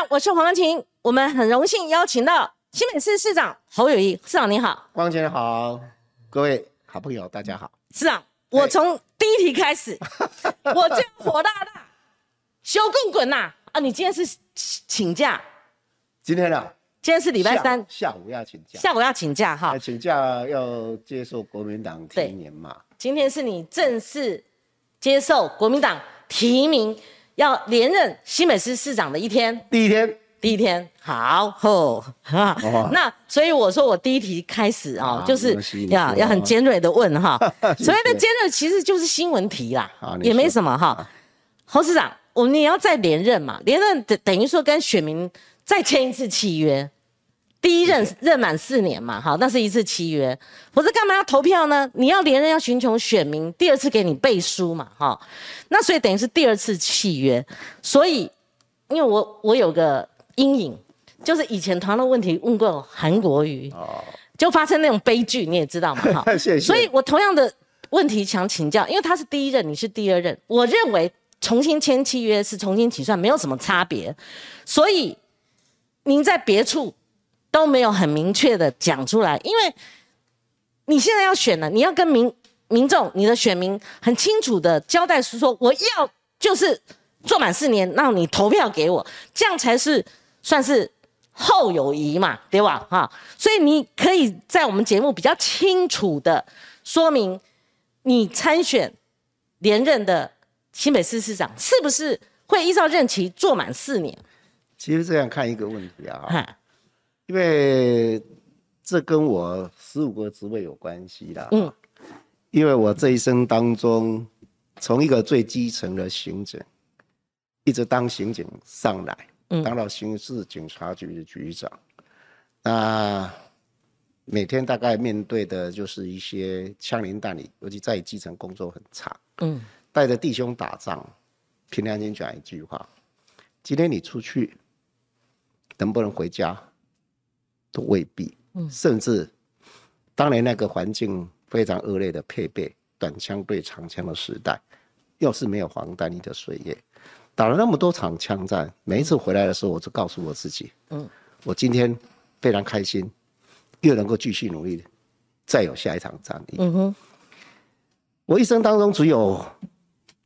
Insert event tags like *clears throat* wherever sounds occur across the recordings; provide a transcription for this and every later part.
安，我是黄光琴。我们很荣幸邀请到新北市市长侯友谊市长，你好，光琴好，各位好朋友大家好。市长，我从第一题开始，*laughs* 我就火大大，修滚滚呐！啊，你今天是请假？今天啊？今天是礼拜三，下午要请假，下午要请假哈，请假要接受国民党提名嘛。今天是你正式接受国民党提名。要连任新北市市长的一天，第一天，第一天，好吼哈。*laughs* 那所以我说我第一题开始啊，就是要要很尖锐的问哈。*laughs* 所谓的尖锐其实就是新闻题啦，也没什么哈。侯市长，我们也要再连任嘛？连任等等于说跟选民再签一次契约。第一任任满四年嘛，好，那是一次契约，否则干嘛要投票呢？你要连任要寻求选民第二次给你背书嘛，哈，那所以等于是第二次契约，所以因为我我有个阴影，就是以前同样的问题问过韩国瑜，哦，就发生那种悲剧，你也知道嘛，哈，*laughs* 谢谢。所以我同样的问题想请教，因为他是第一任，你是第二任，我认为重新签契约是重新起算，没有什么差别，所以您在别处。都没有很明确的讲出来，因为你现在要选了，你要跟民民众、你的选民很清楚的交代，是说我要就是做满四年，让你投票给我，这样才是算是后友谊嘛，对吧？哈，所以你可以在我们节目比较清楚的说明，你参选连任的新北市市长是不是会依照任期做满四年？其实这样看一个问题啊。因为这跟我十五个职位有关系啦。嗯，因为我这一生当中，从一个最基层的刑警，一直当刑警上来，当到刑事警察局的局长，那每天大概面对的就是一些枪林弹雨，尤其在基层工作很差。嗯，带着弟兄打仗，凭良心讲一句话：今天你出去，能不能回家？都未必，甚至当年那个环境非常恶劣的配备短枪对长枪的时代，要是没有黄丹妮的岁月，打了那么多场枪战，每一次回来的时候，我就告诉我自己，嗯，我今天非常开心，又能够继续努力，再有下一场战役。嗯哼，我一生当中只有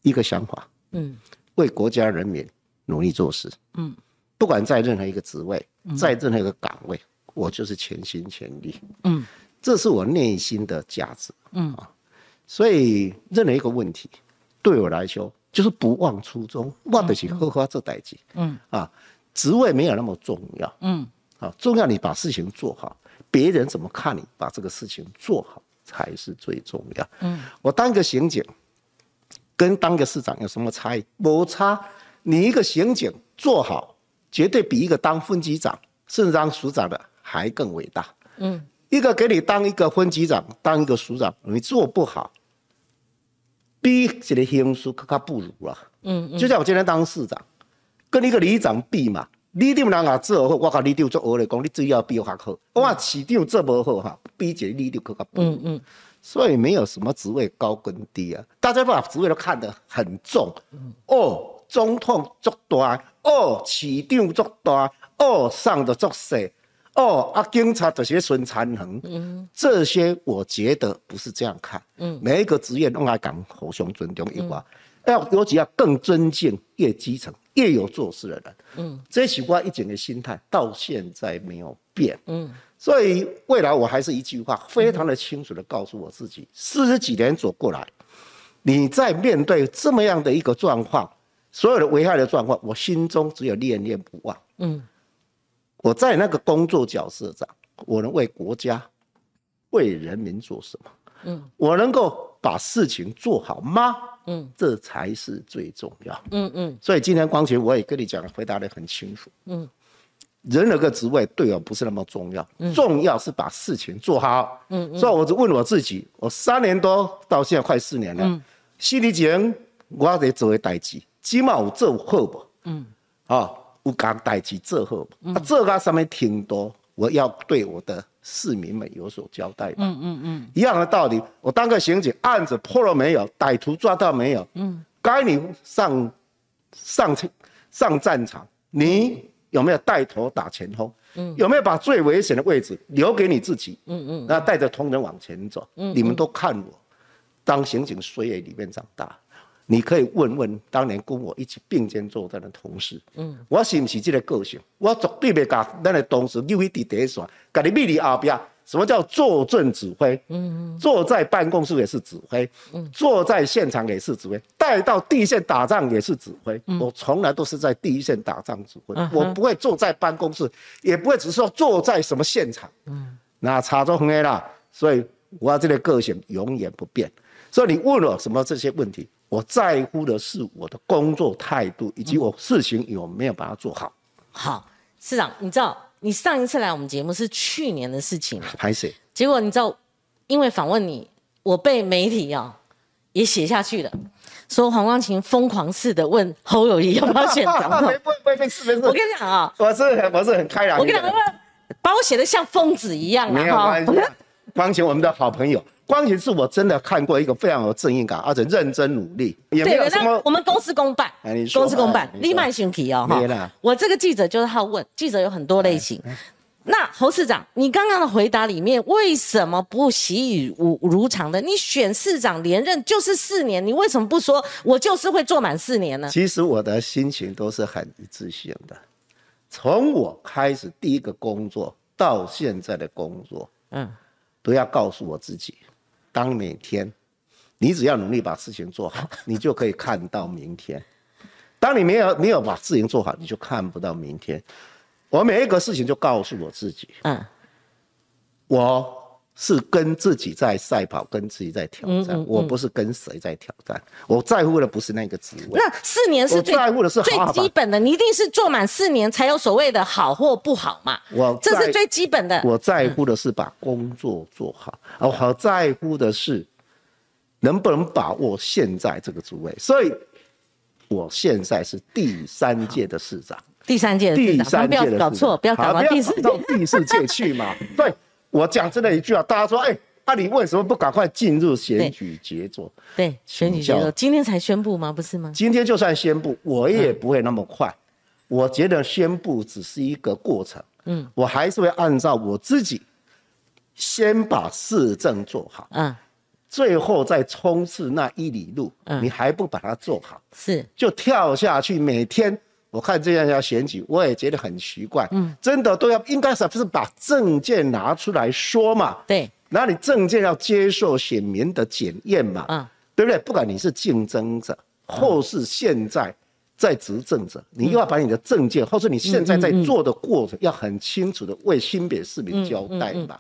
一个想法，嗯，为国家人民努力做事，嗯，不管在任何一个职位，在任何一个岗位。我就是全心全力，嗯，这是我内心的价值，嗯。啊，所以任何一个问题，对我来说就是不忘初衷，忘得起荷花这代际，嗯。啊，职位没有那么重要，嗯。啊，重要你把事情做好，别人怎么看你把这个事情做好才是最重要，嗯，我当个刑警，跟当个市长有什么差异？没差，你一个刑警做好，绝对比一个当分局长甚至当署长的。还更伟大，嗯，一个给你当一个分局长，当一个署长，你做不好，比这个刑事更加不如了，嗯嗯，就像我今天当市长，跟一个里长比嘛，里长人啊做好，我靠里长做恶来讲，你只要比我还好，我市长做不好哈，比这个里长更加不如，嗯嗯，所以没有什么职位高跟低啊，大家把职位都看得很重，哦，总统做大，哦，市长做大，哦，上的做小。哦，啊，警察这些孙残恒，嗯，这些我觉得不是这样看，嗯，每一个职业都爱讲互相尊重一话，要尤其要更尊敬越基层越有做事的人，嗯，这是我一整个心态到现在没有变，嗯，所以未来我还是一句话，非常的清楚的告诉我自己，四十几年走过来，你在面对这么样的一个状况，所有的危害的状况，我心中只有念念不忘，嗯。我在那个工作角色上，我能为国家、为人民做什么？嗯，我能够把事情做好吗？嗯，这才是最重要。嗯嗯。所以今天光前我也跟你讲，回答的很清楚。嗯，人那个职位对我不是那么重要，重要是把事情做好。嗯所以我就问我自己，我三年多到现在快四年了。嗯。心里前我得做的代志，起码有做好不？嗯。啊。有讲代志做好，啊，做到上面挺多，我要对我的市民们有所交代吧。嗯嗯嗯，一样的道理，我当个刑警，案子破了没有？歹徒抓到没有？嗯，该你上上上战场，你有没有带头打前锋？嗯，有没有把最危险的位置留给你自己？嗯嗯，那带着同仁往前走。嗯，你们都看我，当刑警岁月里面长大，你可以问问当年跟我一起并肩作战的同事。嗯，我是不是这个个性？我绝对袂甲咱的同事留喺第一线，甲你秘伫后边。什么叫坐镇指挥？嗯，坐在办公室也是指挥，嗯，坐在现场也是指挥，带到第一线打仗也是指挥。我从来都是在第一线打仗指挥，我不会坐在办公室，也不会只是说坐在什么现场。嗯，那差就很远啦。所以我这个个性永远不变。所以你问了什么这些问题，我在乎的是我的工作态度以及我事情有没有把它做好。好，市长，你知道？你上一次来我们节目是去年的事情，拍谁？结果你知道，因为访问你，我被媒体啊也写下去了，说黄光琴疯狂似的问侯友谊要不要选总统。*laughs* 没事没事。我跟你讲啊，我是我是很开朗。我跟你讲，把我写的像疯子一样。没有关系，*laughs* 光琴我们的好朋友。光前是我真的看过一个非常有正义感，而且认真努力，也没有什么。我们公事公办，公事公办，立麦选题哦哈。我这个记者就是好问，记者有很多类型。那侯市长，你刚刚的回答里面为什么不习以如如常的？你选市长连任就是四年，你为什么不说我就是会做满四年呢？其实我的心情都是很一致性的，从我开始第一个工作到现在的工作，嗯，都要告诉我自己。当每天，你只要努力把事情做好，*laughs* 你就可以看到明天。当你没有没有把事情做好，你就看不到明天。我每一个事情就告诉我自己，嗯，我是跟自己在赛跑，跟自己在挑战。我不是跟谁在挑战，我在乎的不是那个职位。那四年是最在乎的是最基本的，你一定是做满四年才有所谓的好或不好嘛。我这是最基本的。我在乎的是把工作做好。我好在乎的是，能不能把握现在这个职位？所以，我现在是第三届的市长。第三届，第三届的市长，不要搞错，不要搞到第四到第四届去嘛。*laughs* 对，我讲真的一句啊，大家说，哎，那你为什么不赶快进入选举杰作？对，选举杰作，今天才宣布吗？不是吗？今天就算宣布，我也不会那么快。我觉得宣布只是一个过程。嗯，我还是会按照我自己。先把市政做好，嗯，最后再冲刺那一里路，嗯，你还不把它做好，是就跳下去。每天我看这样要选举，我也觉得很奇怪，嗯，真的都要应该是不是把证件拿出来说嘛？对，那你证件要接受选民的检验嘛？嗯，对不对？不管你是竞争者或是现在。在执政者，你又要把你的证件，或是你现在在做的过程，要很清楚的为新北市民交代嘛。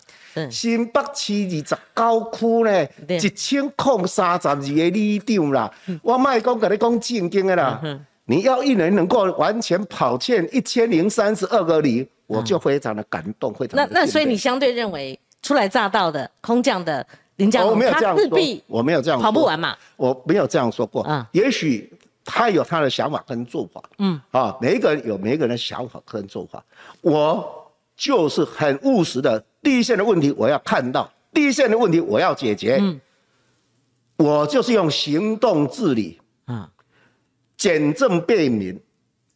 新北市二十九区呢，一千零三十二个里长啦，我卖讲跟你讲正经的啦。你要一人能够完全跑欠一千零三十二个里，我就非常的感动，非常。那那所以你相对认为初来乍到的空降的林佳龙，他势必我没有这样跑不完嘛，我没有这样说过。嗯，也许。他有他的想法跟做法，嗯，啊，每一个人有每一个人的想法跟做法，我就是很务实的，第一线的问题我要看到，第一线的问题我要解决，嗯，我就是用行动治理，啊，简政便民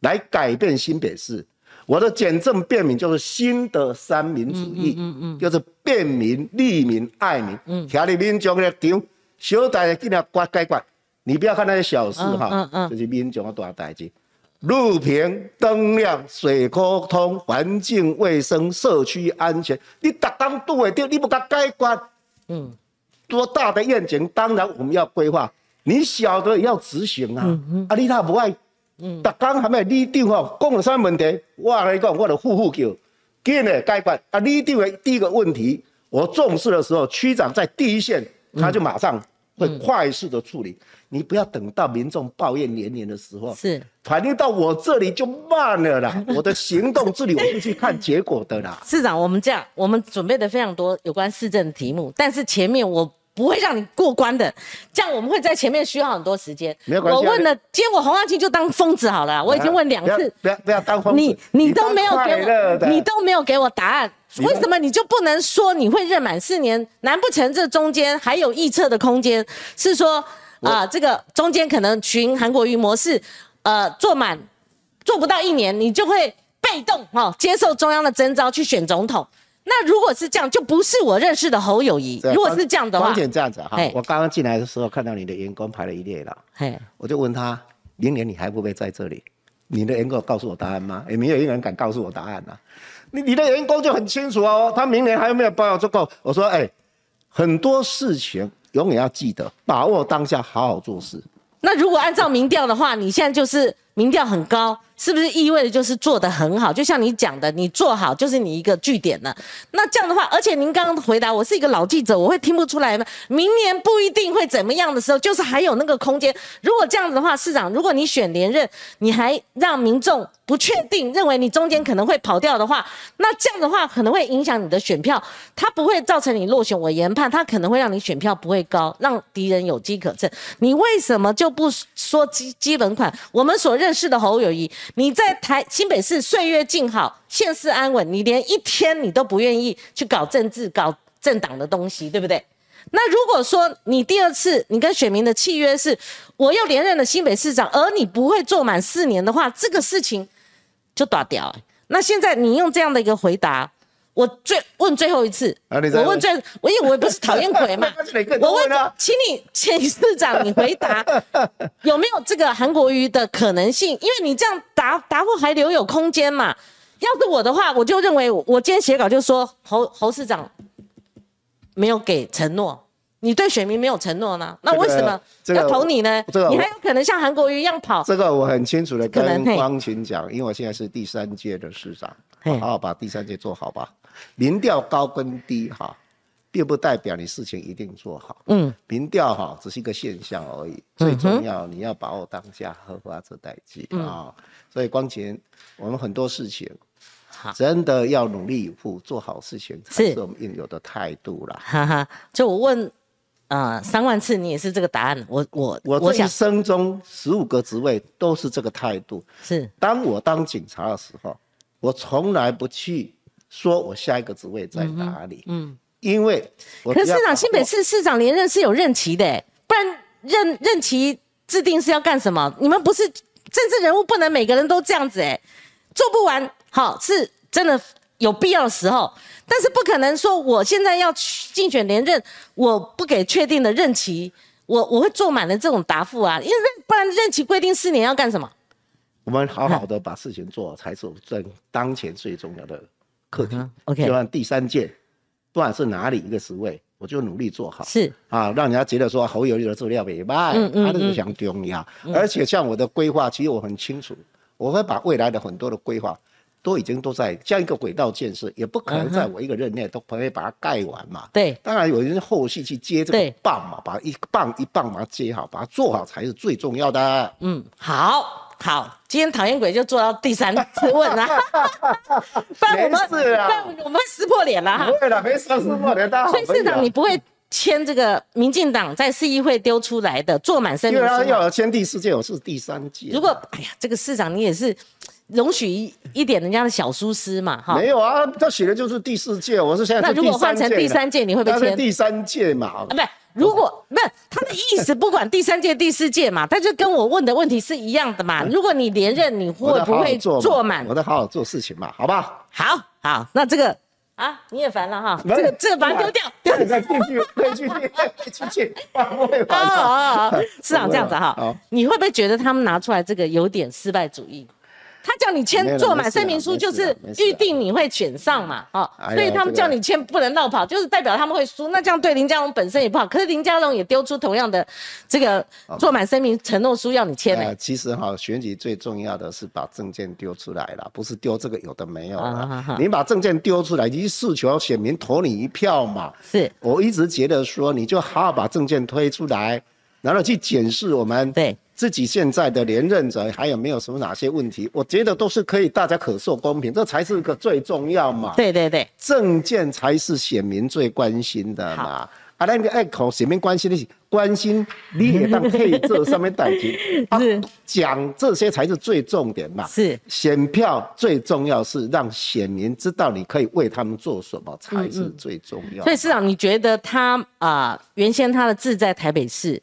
来改变新北市，我的简政便民就是新的三民主义，嗯嗯，就是便民、利民、爱民，嗯，听你民众的场，小大的尽量管解决。你不要看那些小事哈，就是民众的大代志，路平灯亮、水沟通、环境卫生、社区安全，你达当都会掉，你不敢改决，嗯，多大的愿景，当然我们要规划，你晓得要执行啊。啊，你他不爱，嗯，达刚还没你长吼，讲了啥问题，我来讲，我就呼呼叫，紧的解决。啊，你长的第一个问题，我重视的时候，区长在第一线，他就马上会快速的处理。你不要等到民众抱怨连连的时候，是反映到我这里就慢了啦。*laughs* 我的行动这里我是去看结果的啦。市长，我们这样，我们准备的非常多有关市政的题目，但是前面我不会让你过关的，这样我们会在前面需要很多时间。没有关系。我问了，今天我黄万清就当疯子好了，我已经问两次，不要不要当疯子。你你都没有给我，你都没有给我答案，为什么你就不能说你会任满四年？难不成这中间还有预测的空间？是说？啊，这个中间可能循韩国瑜模式，呃，做满做不到一年，你就会被被动哈接受中央的征召去选总统。那如果是这样，就不是我认识的侯友谊。如果是这样的话，光简这样子哈。我刚刚进来的时候看到你的员工排了一列了，我就问他，明年你还会不会在这里？你的员工告诉我答案吗？也没有一个人敢告诉我答案呐。你你的员工就很清楚哦，他明年还有没有报要足够？我说，哎，很多事情永远要记得，把握当下，好好做事。那如果按照民调的话，你现在就是民调很高。是不是意味着就是做的很好？就像你讲的，你做好就是你一个据点了。那这样的话，而且您刚刚回答我是一个老记者，我会听不出来吗？明年不一定会怎么样的时候，就是还有那个空间。如果这样子的话，市长，如果你选连任，你还让民众不确定，认为你中间可能会跑掉的话，那这样的话可能会影响你的选票，它不会造成你落选。我研判它可能会让你选票不会高，让敌人有机可乘。你为什么就不说基基本款？我们所认识的侯友谊。你在台新北市岁月静好，现世安稳，你连一天你都不愿意去搞政治、搞政党的东西，对不对？那如果说你第二次你跟选民的契约是我又连任了新北市长，而你不会做满四年的话，这个事情就打掉。那现在你用这样的一个回答。我最问最后一次，我问最，我因为我也不是讨厌鬼嘛，*laughs* 我问，请你，请市长你回答，*laughs* 有没有这个韩国瑜的可能性？因为你这样答答复还留有空间嘛。要是我的话，我就认为我今天写稿就说侯侯市长没有给承诺，你对选民没有承诺呢，那为什么要投你呢？你还有可能像韩国瑜一样跑？这个我很清楚的跟光群讲，因为我现在是第三届的市长，好好把第三届做好吧。民调高跟低哈，并不代表你事情一定做好。嗯，民调哈只是一个现象而已，最重要你要把握当下，合法者代际啊。所以光前我们很多事情，真的要努力以赴，做好事情才是我们应有的态度啦。哈哈，就我问啊三万次，你也是这个答案。我我我这一生中十五个职位都是这个态度。是，当我当警察的时候，我从来不去。说我下一个职位在哪里？嗯，因为可是市长新北市市长连任是有任期的，不然任任期制定是要干什么？你们不是政治人物，不能每个人都这样子哎，做不完好是真的有必要的时候，但是不可能说我现在要竞选连任，我不给确定的任期，我我会做满了这种答复啊，因为不然任期规定四年要干什么？我们好好的把事情做，才是在当前最重要的。课题，OK，就按第三届，不管是哪里一个职位，我就努力做好。是啊，让人家觉得说侯友谊的资料没卖，他这个想重要。而且像我的规划，其实我很清楚，我会把未来的很多的规划都已经都在像一个轨道建设，也不可能在我一个任内都可以把它盖完嘛。对，当然有人后续去接这个棒嘛，把一棒一棒把它接好，把它做好才是最重要的。嗯，好。好，今天讨厌鬼就做到第三次问了，*laughs* 不然我们不然我们撕破脸了哈。不会的，没事，撕破脸。所以市长，你不会签这个民进党在市议会丢出来的坐满身。因为要要签第四届，我是第三届。如果哎呀，这个市长你也是容许一一点人家的小疏失嘛哈。没有啊，他写的就是第四届，我是现在那如果换成第三届，你会不会签第三届嘛？啊，不是如果不是他的意思，不管第三届、第四届嘛，他就跟我问的问题是一样的嘛。如果你连任，你会不会做满？我在好好做事情嘛，好不好？好，好，那这个啊，你也烦了哈。这个，这个把它丢掉，丢再继续，继续，继续，不会烦。好好好，市长这样子哈，你会不会觉得他们拿出来这个有点失败主义？他叫你签做满声明书，就是预定你会选上嘛，哦，所以他们叫你签不能绕跑，就是代表他们会输。那这样对林佳龙本身也不好。可是林佳龙也丢出同样的这个做满声明承诺书要你签呢。其实哈，选举最重要的是把证件丢出来了，不是丢这个有的没有了。你把证件丢出来，你诉求选民投你一票嘛。是我一直觉得说，你就好好把证件推出来，然后去检视我们。对。自己现在的连任者还有没有什么哪些问题？我觉得都是可以，大家可受公平，这才是个最重要嘛。对对对，证件才是选民最关心的嘛。啊，那个爱口选民关心的是关心你也当配这上面代替，*laughs* 是讲这些才是最重点嘛。是选票最重要是让选民知道你可以为他们做什么才是最重要。所以市长，你觉得他啊，原先他的字在台北市？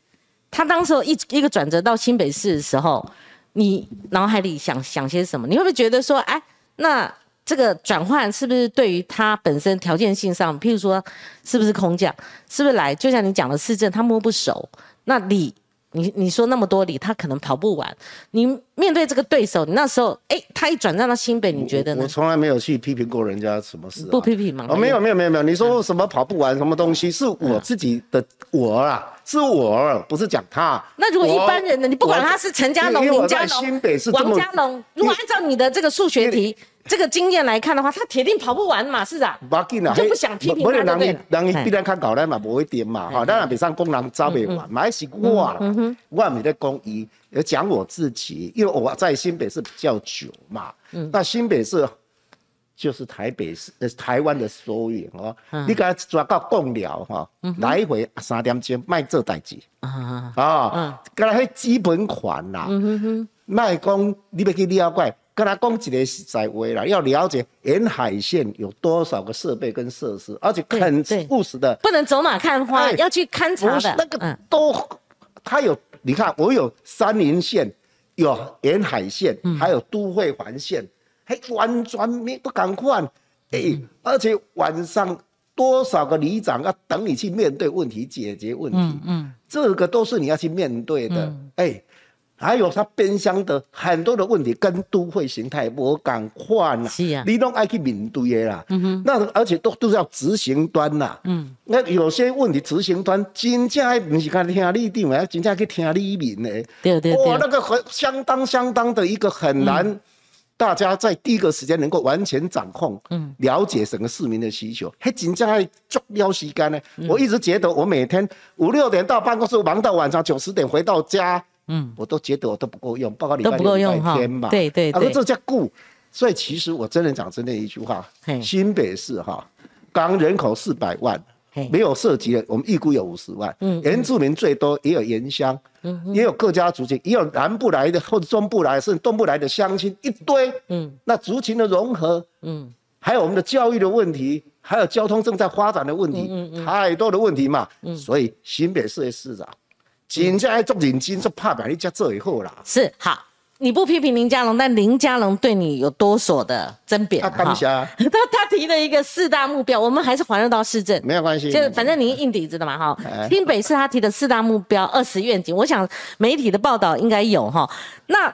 他当时一一个转折到新北市的时候，你脑海里想想些什么？你会不会觉得说，哎，那这个转换是不是对于他本身条件性上，譬如说是不是空降，是不是来？就像你讲的市政，他摸不熟，那你。你你说那么多里，他可能跑不完。你面对这个对手，你那时候，哎，他一转战到新北，你觉得呢？我从来没有去批评过人家什么事，不批评吗？哦，没有没有没有没有。你说什么跑不完什么东西，是我自己的我啊，是我，不是讲他。那如果一般人呢？你不管他是陈家龙、林家龙、王家龙，如果按照你的这个数学题。这个经验来看的话，他铁定跑不完嘛，市长。不要紧啦，就不想批评他，对不对？人人必然看搞咱嘛，不会点嘛，哈，当然比上工人招不完，嘛是我啦，我没在讲伊，要讲我自己，因为我在新北市比较久嘛，那新北市就是台北市呃台湾的缩影哦，你给他抓到共了哈，来回三点钟卖这代志。啊啊，跟他迄基本款啦，卖讲你要去了解。跟他讲一个实在话啦，要了解沿海线有多少个设备跟设施，而且很务实的，不能走马看花，要去勘察的。那个都，他有，你看我有三林线，有沿海线，还有都会环线，还完全没不敢换。哎，而且晚上多少个里长要等你去面对问题、解决问题，嗯嗯，这个都是你要去面对的。哎。还有他边疆的很多的问题跟都会形态无敢换啦，是啊，你都爱去面对的啦。嗯哼，那而且都都是要执行端啦。嗯，那有些问题执行端真正不是看听你定，要，真正去听你民的。对对对。哇，那个很相当相当的一个很难，大家在第一个时间能够完全掌控，嗯，了解整个市民的需求，还紧张还足了时间呢。我一直觉得我每天五六点到办公室，忙到晚上九十点回到家。嗯，我都觉得我都不够用，包括礼拜六、礼拜天嘛，对对对，这叫顾。所以其实我真的讲真的一句话，新北市哈，刚人口四百万，没有涉及的，我们预估有五十万。嗯，原住民最多也有原乡，嗯，也有各家族群，也有南部来的或者中部来，甚至东部来的乡亲一堆。嗯，那族群的融合，嗯，还有我们的教育的问题，还有交通正在发展的问题，嗯嗯，太多的问题嘛。嗯，所以新北市的市长。真正爱做认真做拍板，你才做以后啦。是好，你不批评林佳龙，但林佳龙对你有多所的争辩。他当下，*laughs* 他他提了一个四大目标，我们还是还原到市政，没有关系。就反正你硬底子的嘛，哈。新北市他提的四大目标、二十愿景，我想媒体的报道应该有哈。那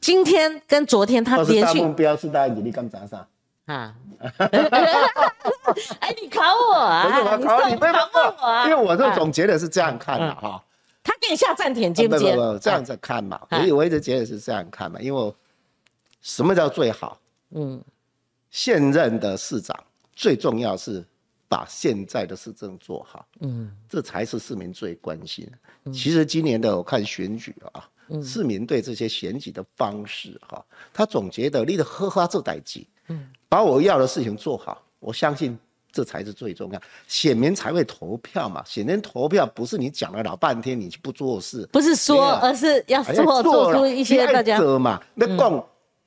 今天跟昨天他连续目标四大愿景，你刚讲啥？啊。*laughs* 哎，你考我啊？不是我考你，不是我啊。因为我这总结的是这样看的哈。他给你下暂停，接不接？不不，这样子看嘛，所以我一直觉得是这样看嘛，因为什么叫最好？嗯，现任的市长最重要是把现在的市政做好，嗯，这才是市民最关心。其实今年的我看选举啊，市民对这些选举的方式哈，他总觉得你的呵呵做代际，嗯，把我要的事情做好，我相信。这才是最重要，选民才会投票嘛。选民投票不是你讲了老半天，你不做事，不是说，而是要做做出一些大家嘛。那共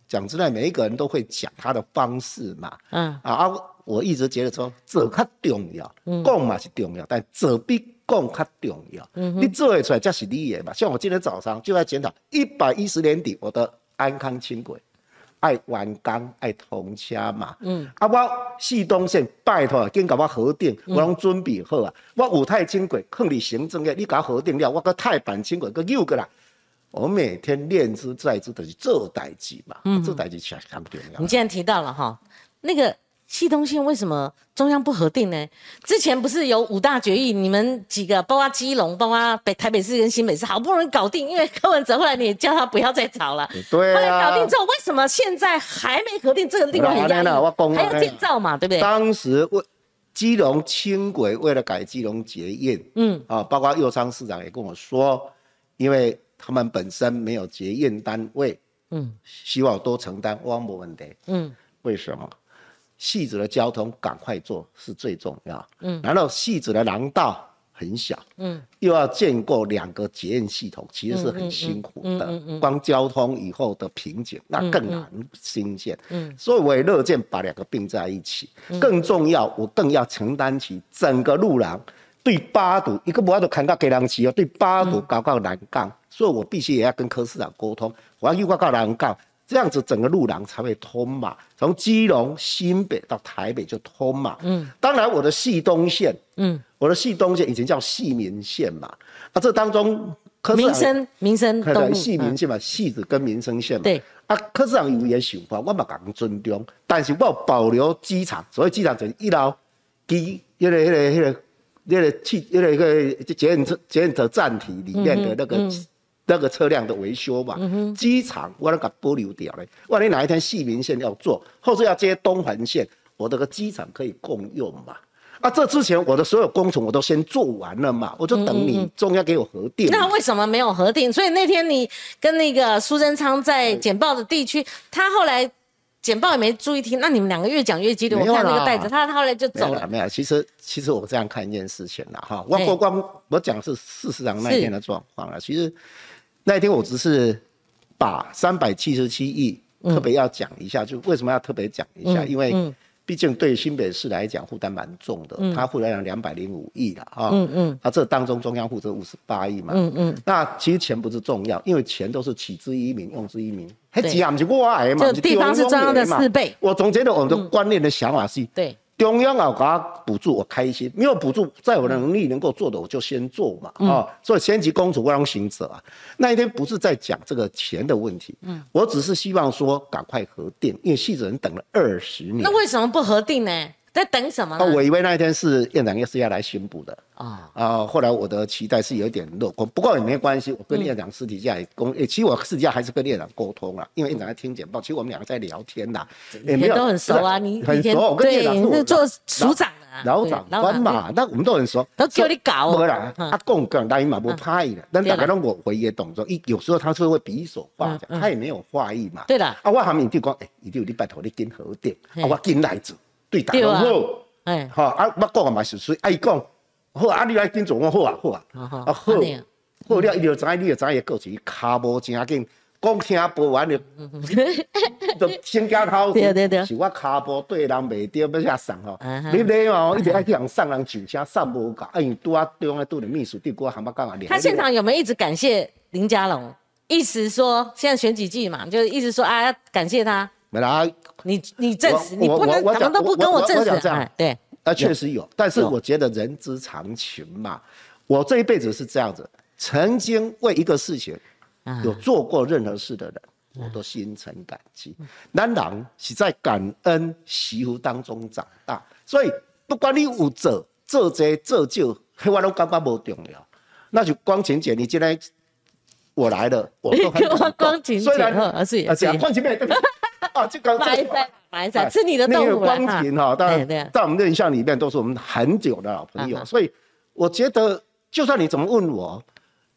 讲出来，每一个人都会讲他的方式嘛。嗯啊，我一直觉得说这较重要，共嘛是重要，但这比共较重要。嗯你做得出来才是你的嘛。像我今天早上就在检讨一百一十年底我的安康轻轨。爱完工爱通车嘛，嗯，啊，我四东线拜托，紧甲我核定，我拢准备好啊。我五太轻轨放你行政院，你甲我核定了，我个太板轻轨个又个啦。我每天练之在之，就是做代志嘛，嗯做代志其实很重要。你既然提到了哈，那个。系统性为什么中央不核定呢？之前不是有五大决议，你们几个包括基隆、包括北台北市跟新北市，好不容易搞定，因为柯文哲后来你叫他不要再吵了。*laughs* 对后来搞定之后，为什么现在还没核定？这个另外很压抑，还要建造嘛，对不对？当时为基隆轻轨为了改基隆捷运，嗯啊，包括右昌市长也跟我说，因为他们本身没有捷运单位，嗯，希望多承担汪博问题，嗯，为什么？细致的交通赶快做是最重要，嗯，然后细致的廊道很小，嗯，又要建构两个捷运系统，其实是很辛苦的，嗯嗯光交通以后的瓶颈那更难新建，嗯，所以我也乐见把两个并在一起，更重要，我更要承担起整个路廊对八堵一个不要都看到给人骑哦，对八堵搞搞栏杠，所以我必须也要跟柯市长沟通，我要又搞搞栏杠。这样子整个路廊才会通嘛。从基隆、新北到台北就通嘛。嗯，当然我的系东线，嗯，我的系东线以前叫系民线嘛。啊，这当中民生民生东系民线嘛，系子跟民生线嘛。对。啊，科市长有也想法，我嘛讲尊重，但是我保留机场，所以机场就是一楼机，那个、那个、那个、那个汽、那个、那个捷运车、捷运车站体里面的那个那个车辆的维修嘛。机场我那个保留掉嘞，万一哪一天细民线要做，或者要接东环线，我这个机场可以共用嘛。啊，这之前我的所有工程我都先做完了嘛，我就等你中央给我核定。那为什么没有核定？所以那天你跟那个苏贞昌在简报的地区，他后来简报也没注意听，那你们两个越讲越激烈。我看那个袋子，他他后来就走了。没有，其实其实我这样看一件事情了哈，我光光我讲是事实上那天的状况了。其实那一天我只是把三百七十七亿特别要讲一下，就为什么要特别讲一下，因为。毕竟对新北市来讲负担蛮重的，他负担了两百零五亿了啊，嗯嗯，啊这当中中央负责五十八亿嘛，嗯嗯，那其实钱不是重要，因为钱都是取之于民用之于民，还钱不是我来嘛，就地方是中央的四倍。我总觉得我们的观念的想法是，对。中央啊，给他补助我开心，没有补助，在我的能力能够做的，我就先做嘛啊。所以先急公主我让行者啊，那一天不是在讲这个钱的问题，嗯，我只是希望说赶快核定，因为戏子人等了二十年。那为什么不核定呢？在等什么？啊，我以为那一天是院长要是要来宣布的啊啊！后来我的期待是有点落空，不过也没关系。我跟院长私底下也沟，其实我私底下还是跟院长沟通了，因为院长在听简报，其实我们两个在聊天呐，也没有都很熟啊。你很熟，我跟院长是做署长的，老长官嘛，那我们都很熟，都叫你搞。不啦，他讲讲，但伊嘛不怕的，但大家让我回也懂说，一有时候他是会比手画脚，他也没有画意嘛。对的，啊，我下面就讲，哎，一定有你拜托你跟核定，啊，我跟来做，对大家好。哎，好啊，我讲啊嘛是属于爱讲，好啊，你来跟做我好啊，好啊，啊好，好了，伊就知，你就知伊个是骹无正紧，讲听不完就，*laughs* 就先加头，对对对，是我骹步对人袂对，要遐送吼，你咧哦，一直爱去人送人上车，送无够，哎，拄啊中央拄着秘书，对我喊我干嘛？他现场有没有一直感谢林佳龙？意思说现在选几季嘛，就一直说啊，感谢他。没啦，你你证实，你不能，什么都不跟我证实。对，啊，确实有，但是我觉得人之常情嘛。我这一辈子是这样子，曾经为一个事情有做过任何事的人，我都心存感激。男人是在感恩惜福当中长大，所以不管你有做做这做少，我都感觉无重要。那就光晴姐，你今天我来了，我都很 *laughs* 光晴姐，而是啊，讲光晴妹。*laughs* 啊，这个马山，马山吃你的豆腐光庭哈，当然在我们印象里面都是我们很久的老朋友，所以我觉得，就算你怎么问我，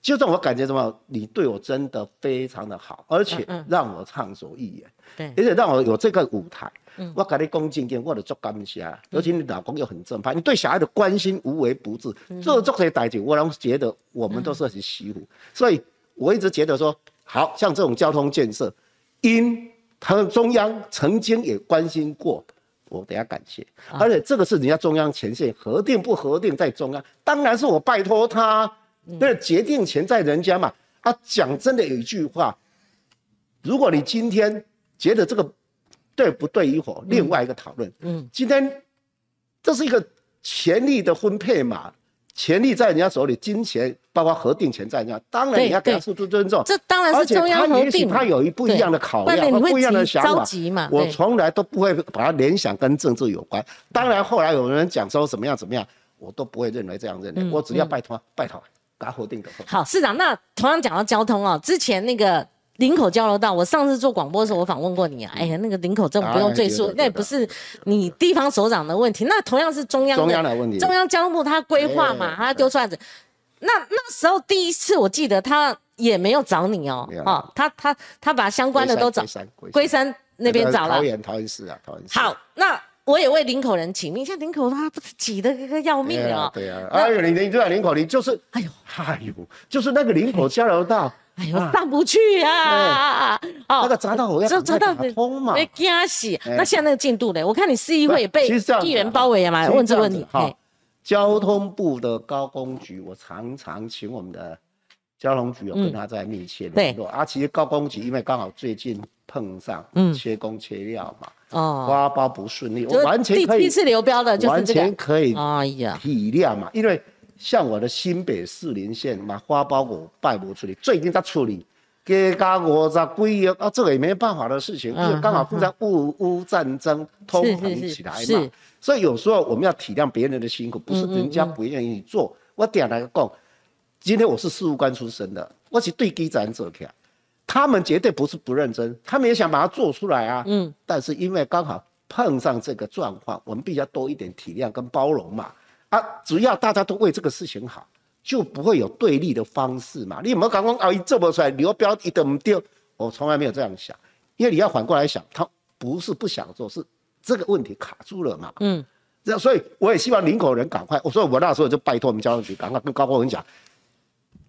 就算我感觉什么，你对我真的非常的好，而且让我畅所欲言，对，而且让我有这个舞台，我跟你恭敬敬，我的做感谢，尤其你老公又很正派，你对小孩的关心无微不至，做这些代志，我能觉得我们都是很惜福，所以我一直觉得说，好像这种交通建设，因。他们中央曾经也关心过，我等下感谢。而且这个是人家中央前线核定不核定在中央，当然是我拜托他，那决定权在人家嘛。啊，讲真的有一句话，如果你今天觉得这个对不对与否，另外一个讨论。嗯，今天这是一个权力的分配嘛。权力在人家手里，金钱包括核定权在人家，当然你要给他付出尊重。这当然是中央核定。他有一不一样的考量和不一样的想法。嘛。我从来都不会把它联想跟政治有关。当然后来有人讲说怎么样怎么样，我都不会认为这样认为。我只要拜托拜托，给他核定的。好，市长，那同样讲到交通哦，之前那个。林口交流道，我上次做广播的时候，我访问过你啊。哎呀，那个林口这不用赘述，那也不是你地方首长的问题，那同样是中央中央的问题。中央交通部他规划嘛，他丢出子。那那时候第一次我记得他也没有找你哦，哦，他他他把相关的都找龟山那边找了。桃园桃园市啊，桃园市。好，那我也为林口人请命，现在林口他不是挤得个要命哦。对啊，哎呦，你你对啊林口，你就是哎呦哎呦，就是那个林口交流道。哎呦，上不去啊！哦，那个匝道我要匝道通嘛，没惊死。那现在那个进度呢？我看你市议会被议员包围了嘛？问这个问题。好，交通部的高工局，我常常请我们的交通局有跟他在密切联络。啊，其实高工局因为刚好最近碰上，嗯，缺工切料嘛，哦，花苞不顺利，我完全可以第一次流标的，完全可以，哎呀，体谅嘛，因为像我的新北市林县嘛，花苞我败不出理，最近在处理，给加五十几亿啊，这个也没办法的事情，因为刚好碰上乌乌战争通膨起来嘛，所以有时候我们要体谅别人的辛苦，不是人家不愿意做。我点来讲，今天我是事务官出身的，我是对基层做起来。他们绝对不是不认真，他们也想把它做出来啊。嗯，但是因为刚好碰上这个状况，我们必须要多一点体谅跟包容嘛。啊，只要大家都为这个事情好，就不会有对立的方式嘛。你有没有刚刚啊？一这么出来，刘标一等丢，我从来没有这样想。因为你要反过来想，他不是不想做，是这个问题卡住了嘛。嗯，这所以我也希望林口人赶快。我说我那时候就拜托我们交通局赶快跟高国文讲，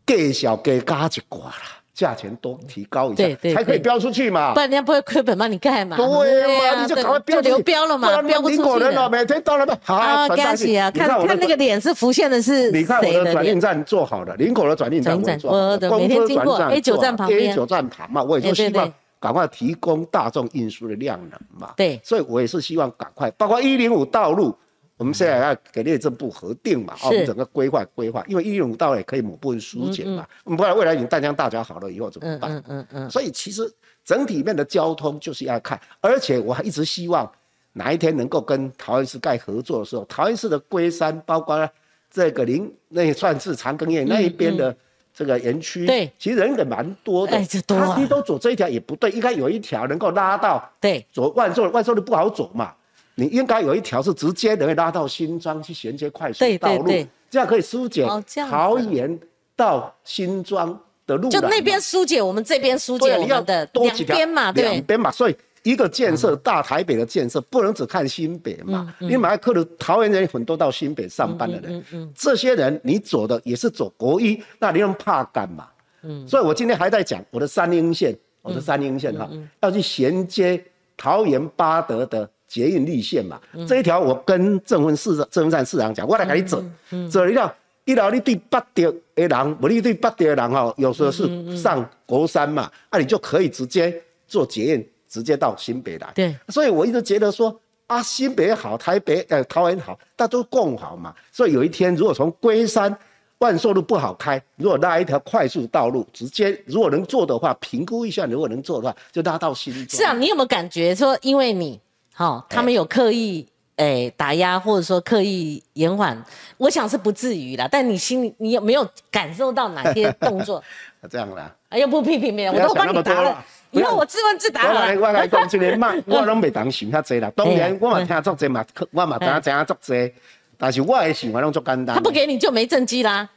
给小给加一挂了。价钱多提高一下，才可以标出去嘛，不然人家不会亏本帮你盖嘛。对呀，你就赶快标就流标了嘛，标不出去了。每天到了没？好，恭喜啊！看看那个脸是浮现的是你看我的转运站做好了，林口的转运站我做，我的每天经过 A 九站旁边，A 九站旁嘛，我也就希望赶快提供大众运输的量能嘛。对，所以我也是希望赶快，包括一零五道路。我们现在要给内政部核定嘛，啊，我们整个规划规划，因为一零五道也可以某部分疏解嘛，我们不然未来你淡江大桥好了以后怎么办？嗯嗯嗯。所以其实整体面的交通就是要看，而且我还一直希望哪一天能够跟桃园市盖合作的时候，桃园市的龟山，包括这个林那算是长庚院那一边的这个园区，对，其实人也蛮多的，哎，这多啊，你都走这一条也不对，应该有一条能够拉到，对，走万寿万寿路不好走嘛。你应该有一条是直接能拉到新庄去衔接快速道路，这样可以疏解桃园到新庄的路。就那边疏解，我们这边疏解我们的两边嘛，对，两边嘛。所以一个建设大台北的建设，不能只看新北嘛。你马来克的桃园人很多到新北上班的人，这些人你走的也是走国一，那你用怕干嘛？嗯，所以我今天还在讲我的三阴线，我的三阴线哈，要去衔接桃园八德的。捷运绿线嘛，这一条我跟郑文市郑文站市长讲，我来给你走，走一条，一条你对八德的人，不你对八德的人哈，有时候是上国山嘛，那你就可以直接坐捷运，直接到新北来。对，所以我一直觉得说啊，新北好，台北呃桃园好，大家都共好嘛。所以有一天如果从龟山万寿路不好开，如果拉一条快速道路，直接如果能做的话，评估一下，如果能做的话，就拉到新庄。是啊，你有没有感觉说，因为你？好，他们有刻意诶打压，或者说刻意延缓，我想是不至于啦。但你心里，你有没有感受到哪些动作？*laughs* 这样啦。哎呀，不批评别人，我都帮你答了。以后我自问自答了。我来，我来讲，今年嘛，*laughs* 我拢未当想遐济啦。当然，我嘛听作济嘛，我嘛知影知影作济，但是我的想法拢足简单。他不给你就没政绩啦。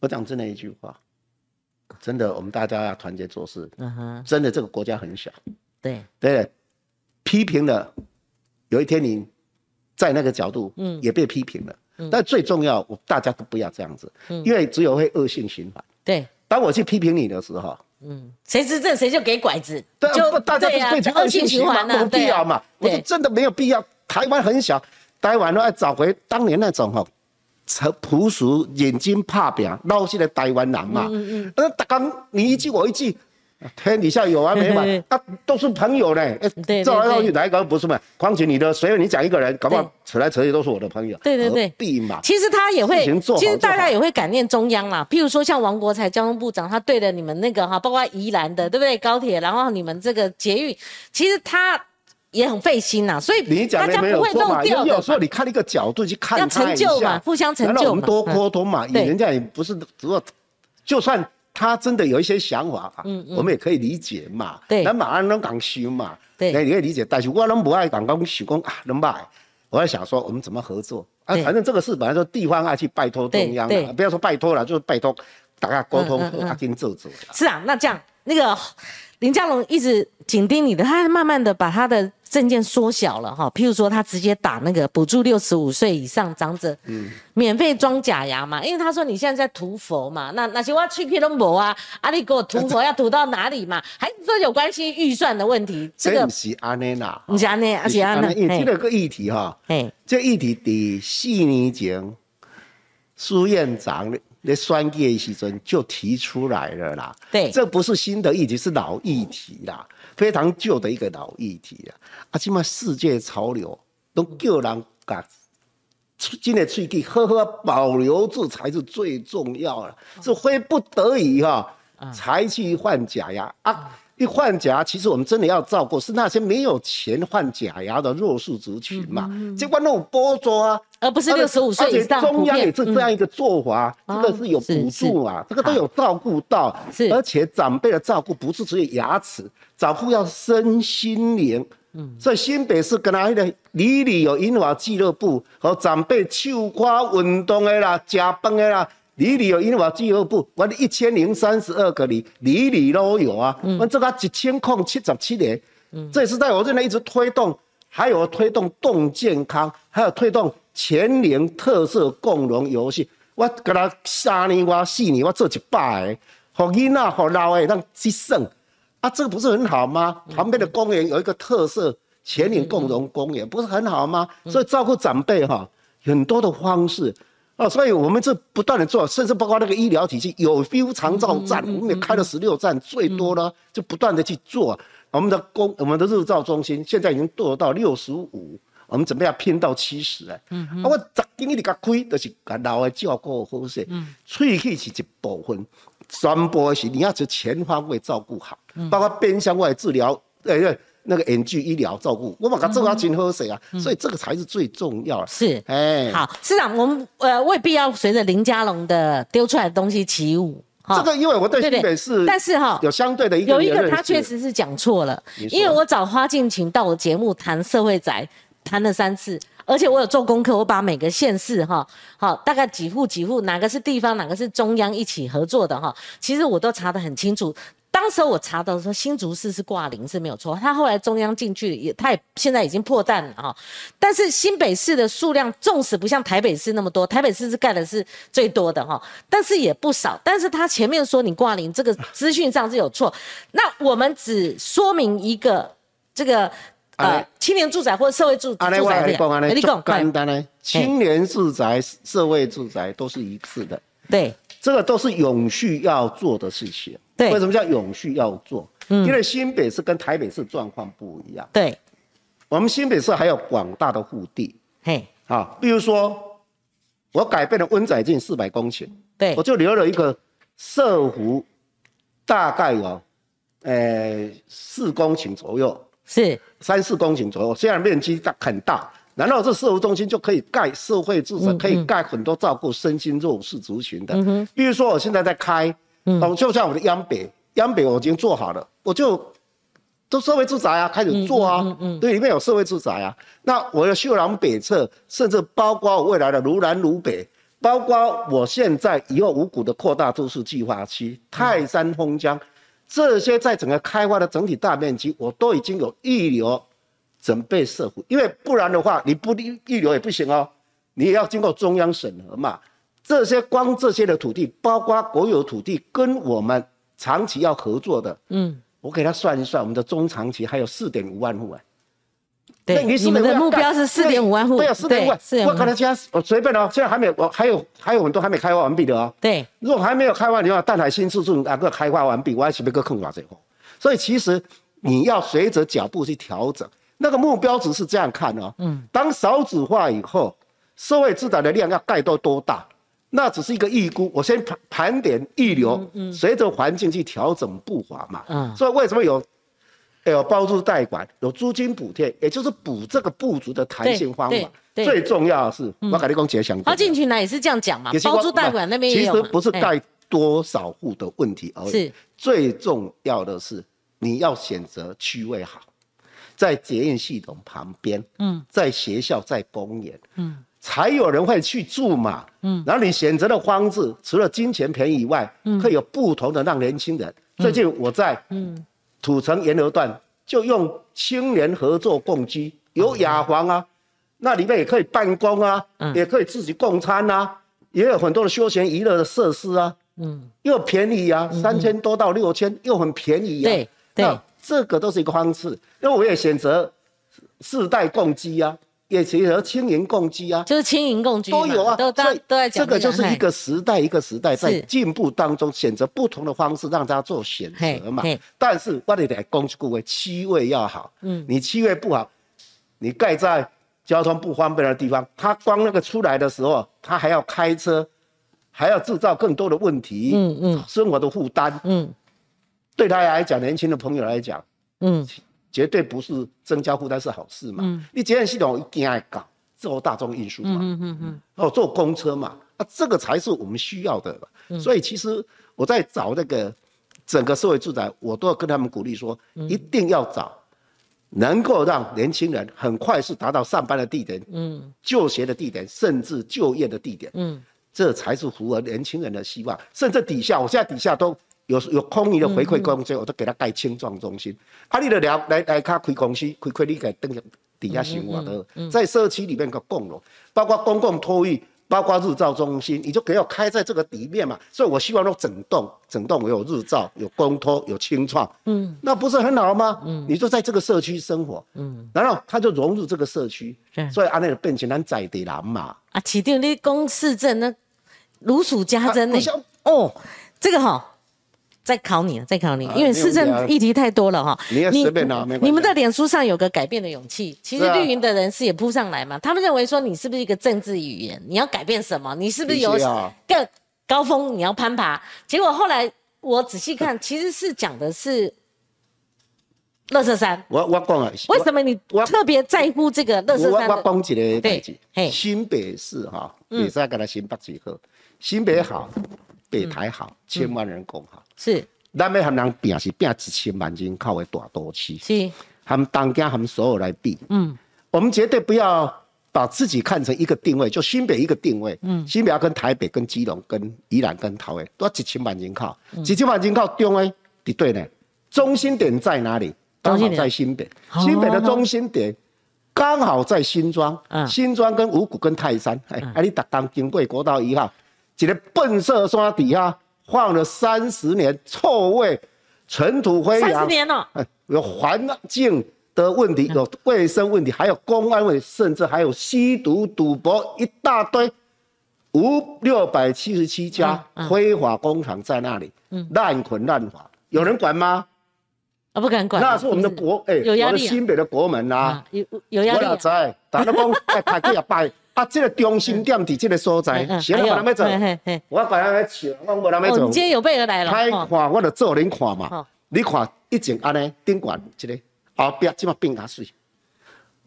我讲真的一句话，真的，我们大家要团结做事。嗯哼。真的，这个国家很小。对。对。批评了，有一天你在那个角度，嗯，也被批评了，嗯，但最重要，我大家都不要这样子，嗯，因为只有会恶性循环。对，当我去批评你的时候，嗯，谁执政谁就给拐子，对，大家就变成恶性循环，没有必要嘛。我说真的没有必要，台湾很小，台湾都要找回当年那种哈，朴朴素、眼睛怕表、老实的台湾人嘛。嗯嗯，那大刚你一句我一句。天底下有完没完？*laughs* 啊，都是朋友嘞。哎，走来走去哪一个不是嘛？况且你的，随便你讲一个人，搞不好扯来扯去都是我的朋友。对对对，必嘛。其实他也会，其实大家也会感念中央啦。譬如说像王国才交通部长，他对了你们那个哈，包括宜兰的，对不对？高铁，然后你们这个捷运，其实他也很费心呐。所以你讲大家不会漏掉。有时候你看一个角度去看要成就嘛，互相成就嘛。我们多沟通嘛，人家也不是只有，就算。他真的有一些想法啊，我们也可以理解嘛。对，那马上能讲修嘛，对，你可以理解。但是我拢不爱讲讲修工啊，能卖。我在想说，我们怎么合作啊？反正这个事本来说地方爱去拜托中央的，不要说拜托了，就是拜托大家沟通，阿金做做。是啊，那这样那个林佳龙一直紧盯你的，他慢慢的把他的。证件缩小了哈，譬如说他直接打那个补助六十五岁以上长者，嗯，免费装假牙嘛，因为他说你现在在涂佛嘛，那那些我去皮隆博啊，啊你给我涂佛要涂到哪里嘛？*laughs* 还是说有关系预算的问题？这个是安内啦，不是安尼，而是安内。因为这个议题哈，哎，这议题第四年前苏院长那双叶时阵就提出来了啦。对，这不是新的议题，是老议题啦，非常旧的一个老议题啊。啊，起码世界潮流都叫人把今年喙齿呵呵保留住才是最重要的，是非不得已哈才去换假牙啊。一换假，其实我们真的要照顾是那些没有钱换假牙的弱势族群嘛。结果那种剥夺啊，而不是六十五岁以上。中央也是这样一个做法，这个是有补助啊，这个都有照顾到。而且长辈的照顾不是只有牙齿，照顾要身心灵。嗯，所以新北市跟他那个里里有英华俱乐部和长辈绣花运动的啦、加班的啦。里里有英华俱乐部，我一千零三十二个里，里里都有啊。我这个一千空七十七年，这也是在我这里一直推动，还有推动动健康，还有推动全年特色共融游戏。我跟他三年我四年我做一百个，好囡仔好老的让去胜啊，这个不是很好吗？旁边的公园有一个特色全年共融公园，不是很好吗？所以照顾长辈哈，很多的方式。哦，所以我们这不断的做，甚至包括那个医疗体系有 feel 长照站，我们也开了十六站，最多呢就不断的去做。我们的公，我们的日照中心现在已经做到六十五，我们准备要拼到七十哎。嗯嗯。啊，我十斤你甲开，就是甲老的照顾好些。嗯。喙齿是一部分，全部是你要就全方位照顾好，包括边向外治疗，对对。那个 NG 医疗照顾，我把它做到金喝水啊，所以这个才是最重要的。是，哎，好，市长，我们呃未必要随着林佳龙的丢出来的东西起舞。这个因为我对新北市，但是哈，有相对的一个有一个他确实是讲错了，因为我找花敬群到我节目谈社会宅，谈了三次，而且我有做功课，我把每个县市哈，好，大概几户几户，哪个是地方，哪个是中央一起合作的哈，其实我都查得很清楚。当时我查到说新竹市是挂零是没有错，他后来中央进去也，他也现在已经破蛋了哈。但是新北市的数量纵使不像台北市那么多，台北市是盖的是最多的哈，但是也不少。但是他前面说你挂零这个资讯上是有错，那我们只说明一个这个呃青年住宅或者社会住住宅简单呢，青年住宅、社会住宅都是一致的，对，这个都是永续要做的事情。为什么叫永续要做？嗯，因为新北市跟台北市状况不一样。对，我们新北市还有广大的腹地。嘿，好，比如说我改变了温仔近四百公顷，对，我就留了一个社湖，大概有，呃，四公顷左右，是。三四公顷左右，虽然面积大很大，难道这社会中心就可以盖社会住宅，可以盖很多照顾身心弱势族群的？嗯，比如说我现在在开。哦，就像我的央北，央北我已经做好了，我就都社会住宅啊，开始做啊，对，里面有社会住宅啊。那我的秀朗北侧，甚至包括我未来的如南如北，包括我现在以后五股的扩大都市计划区，泰山封江，这些在整个开发的整体大面积，我都已经有预留准备设伏，因为不然的话，你不预留也不行哦，你也要经过中央审核嘛。这些光这些的土地，包括国有土地，跟我们长期要合作的，嗯，我给他算一算，我们的中长期还有四点五万户哎。对，你们的目标是四点五万户，对，四点五万。我可能现在我随便哦，现在还没有，我还有还有很多还没开发完毕的哦。对，如果还没有开发，你要淡海新市镇哪个开发完毕，我还是别个坑抓最后。所以其实你要随着脚步去调整，那个目标值是这样看哦。嗯，当少子化以后，社会资产的量要盖到多大？那只是一个预估，我先盘盘点预留，随着环境去调整步伐嘛。嗯，所以为什么有有包租代管，有租金补贴，也就是补这个不足的弹性方法。最重要的是，我跟你讲，节想。他进去呢也是这样讲嘛，包租代管那边其实不是盖多少户的问题而已，是最重要的是你要选择区位好，在捷运系统旁边，嗯，在学校，在公园，嗯。才有人会去住嘛，嗯，然后你选择的方式，除了金钱便宜以外，嗯，可以有不同的让年轻人。最近我在，嗯，土城沿河段就用青年合作共居，有雅房啊，那里面也可以办公啊，嗯，也可以自己共餐啊，也有很多的休闲娱乐的设施啊，嗯，又便宜啊，三千多到六千，又很便宜啊，对对，这个都是一个方式。因为我也选择世代共居啊。也结合轻盈共居啊，就是轻盈共居都有啊，都都都在讲这个就是一个时代一个时代在进步当中选择不同的方式让大家做选择嘛。但是我得得公顾位七位要好，嗯，你七位不好，你盖在交通不方便的地方，他光那个出来的时候，他还要开车，还要制造更多的问题，嗯嗯，生活的负担，嗯，对他来讲，年轻的朋友来讲，嗯。绝对不是增加负担是好事嘛？嗯，你捷运系统一定要搞，做大众运输嘛，嗯嗯嗯，哦，坐公车嘛，啊，这个才是我们需要的。所以其实我在找那个整个社会住宅，我都要跟他们鼓励说，一定要找能够让年轻人很快速达到上班的地点，嗯，就学的地点，甚至就业的地点，嗯，这才是符合年轻人的希望。甚至底下，我现在底下都。有有空余的回馈公司，我都给他盖青壮中心。啊，你的聊来来他开公司，开开你给等底下生活的，在社区里面个共融，包括公共托育，包括日照中心，你就给我开在这个底面嘛。所以我希望说整栋整栋我有日照，有公托，有清创，嗯，那不是很好吗？嗯，你就在这个社区生活，嗯，然后他就融入这个社区，所以安那变成咱在地人嘛。啊，起定你公市镇那如数家珍呢。哦，这个哈。再考你了，再考你，因为市政议题太多了哈。你要随便拿，你们的脸书上有个改变的勇气，其实绿营的人士也扑上来嘛。他们认为说你是不是一个政治语言？你要改变什么？你是不是有更高峰？你要攀爬？结果后来我仔细看，其实是讲的是乐色山。我我讲啊，为什么你特别在乎这个乐色山？我讲一个代志，新北市哈，比赛跟他新北几好，新北好。北台好，千万人口好，是。咱要和人比是比一千万人口的大都市，是。他们当家，他们所有来比，嗯，我们绝对不要把自己看成一个定位，就新北一个定位，嗯，新北要跟台北、跟基隆、跟宜兰、跟桃园，都要一千万人口，一千万人口中诶，对对呢，中心点在哪里？刚好在新北，新北的中心点刚好在新庄，新庄跟五股跟泰山，哎，啊，你搭当经过国道一号。一个笨色山底下放了三十年，臭味、尘土飞扬。三十年了，哎有环境的问题，有卫生问题，还有公安问题，甚至还有吸毒、赌博一大堆。五六百七十七家非法工厂在那里，滥捆滥法，有人管吗？啊，不敢管。那是我们的国，哎，我的新北的国门呐，有有压力。我也知？大家讲，*laughs* 哎，开几啊拜。啊，这个中心点伫这个所在，谁无人要做？我管人要笑，我无人要做。今天有备而来了。开看，我就做恁看嘛。你看，一前安尼顶管一个，后壁这么变加水。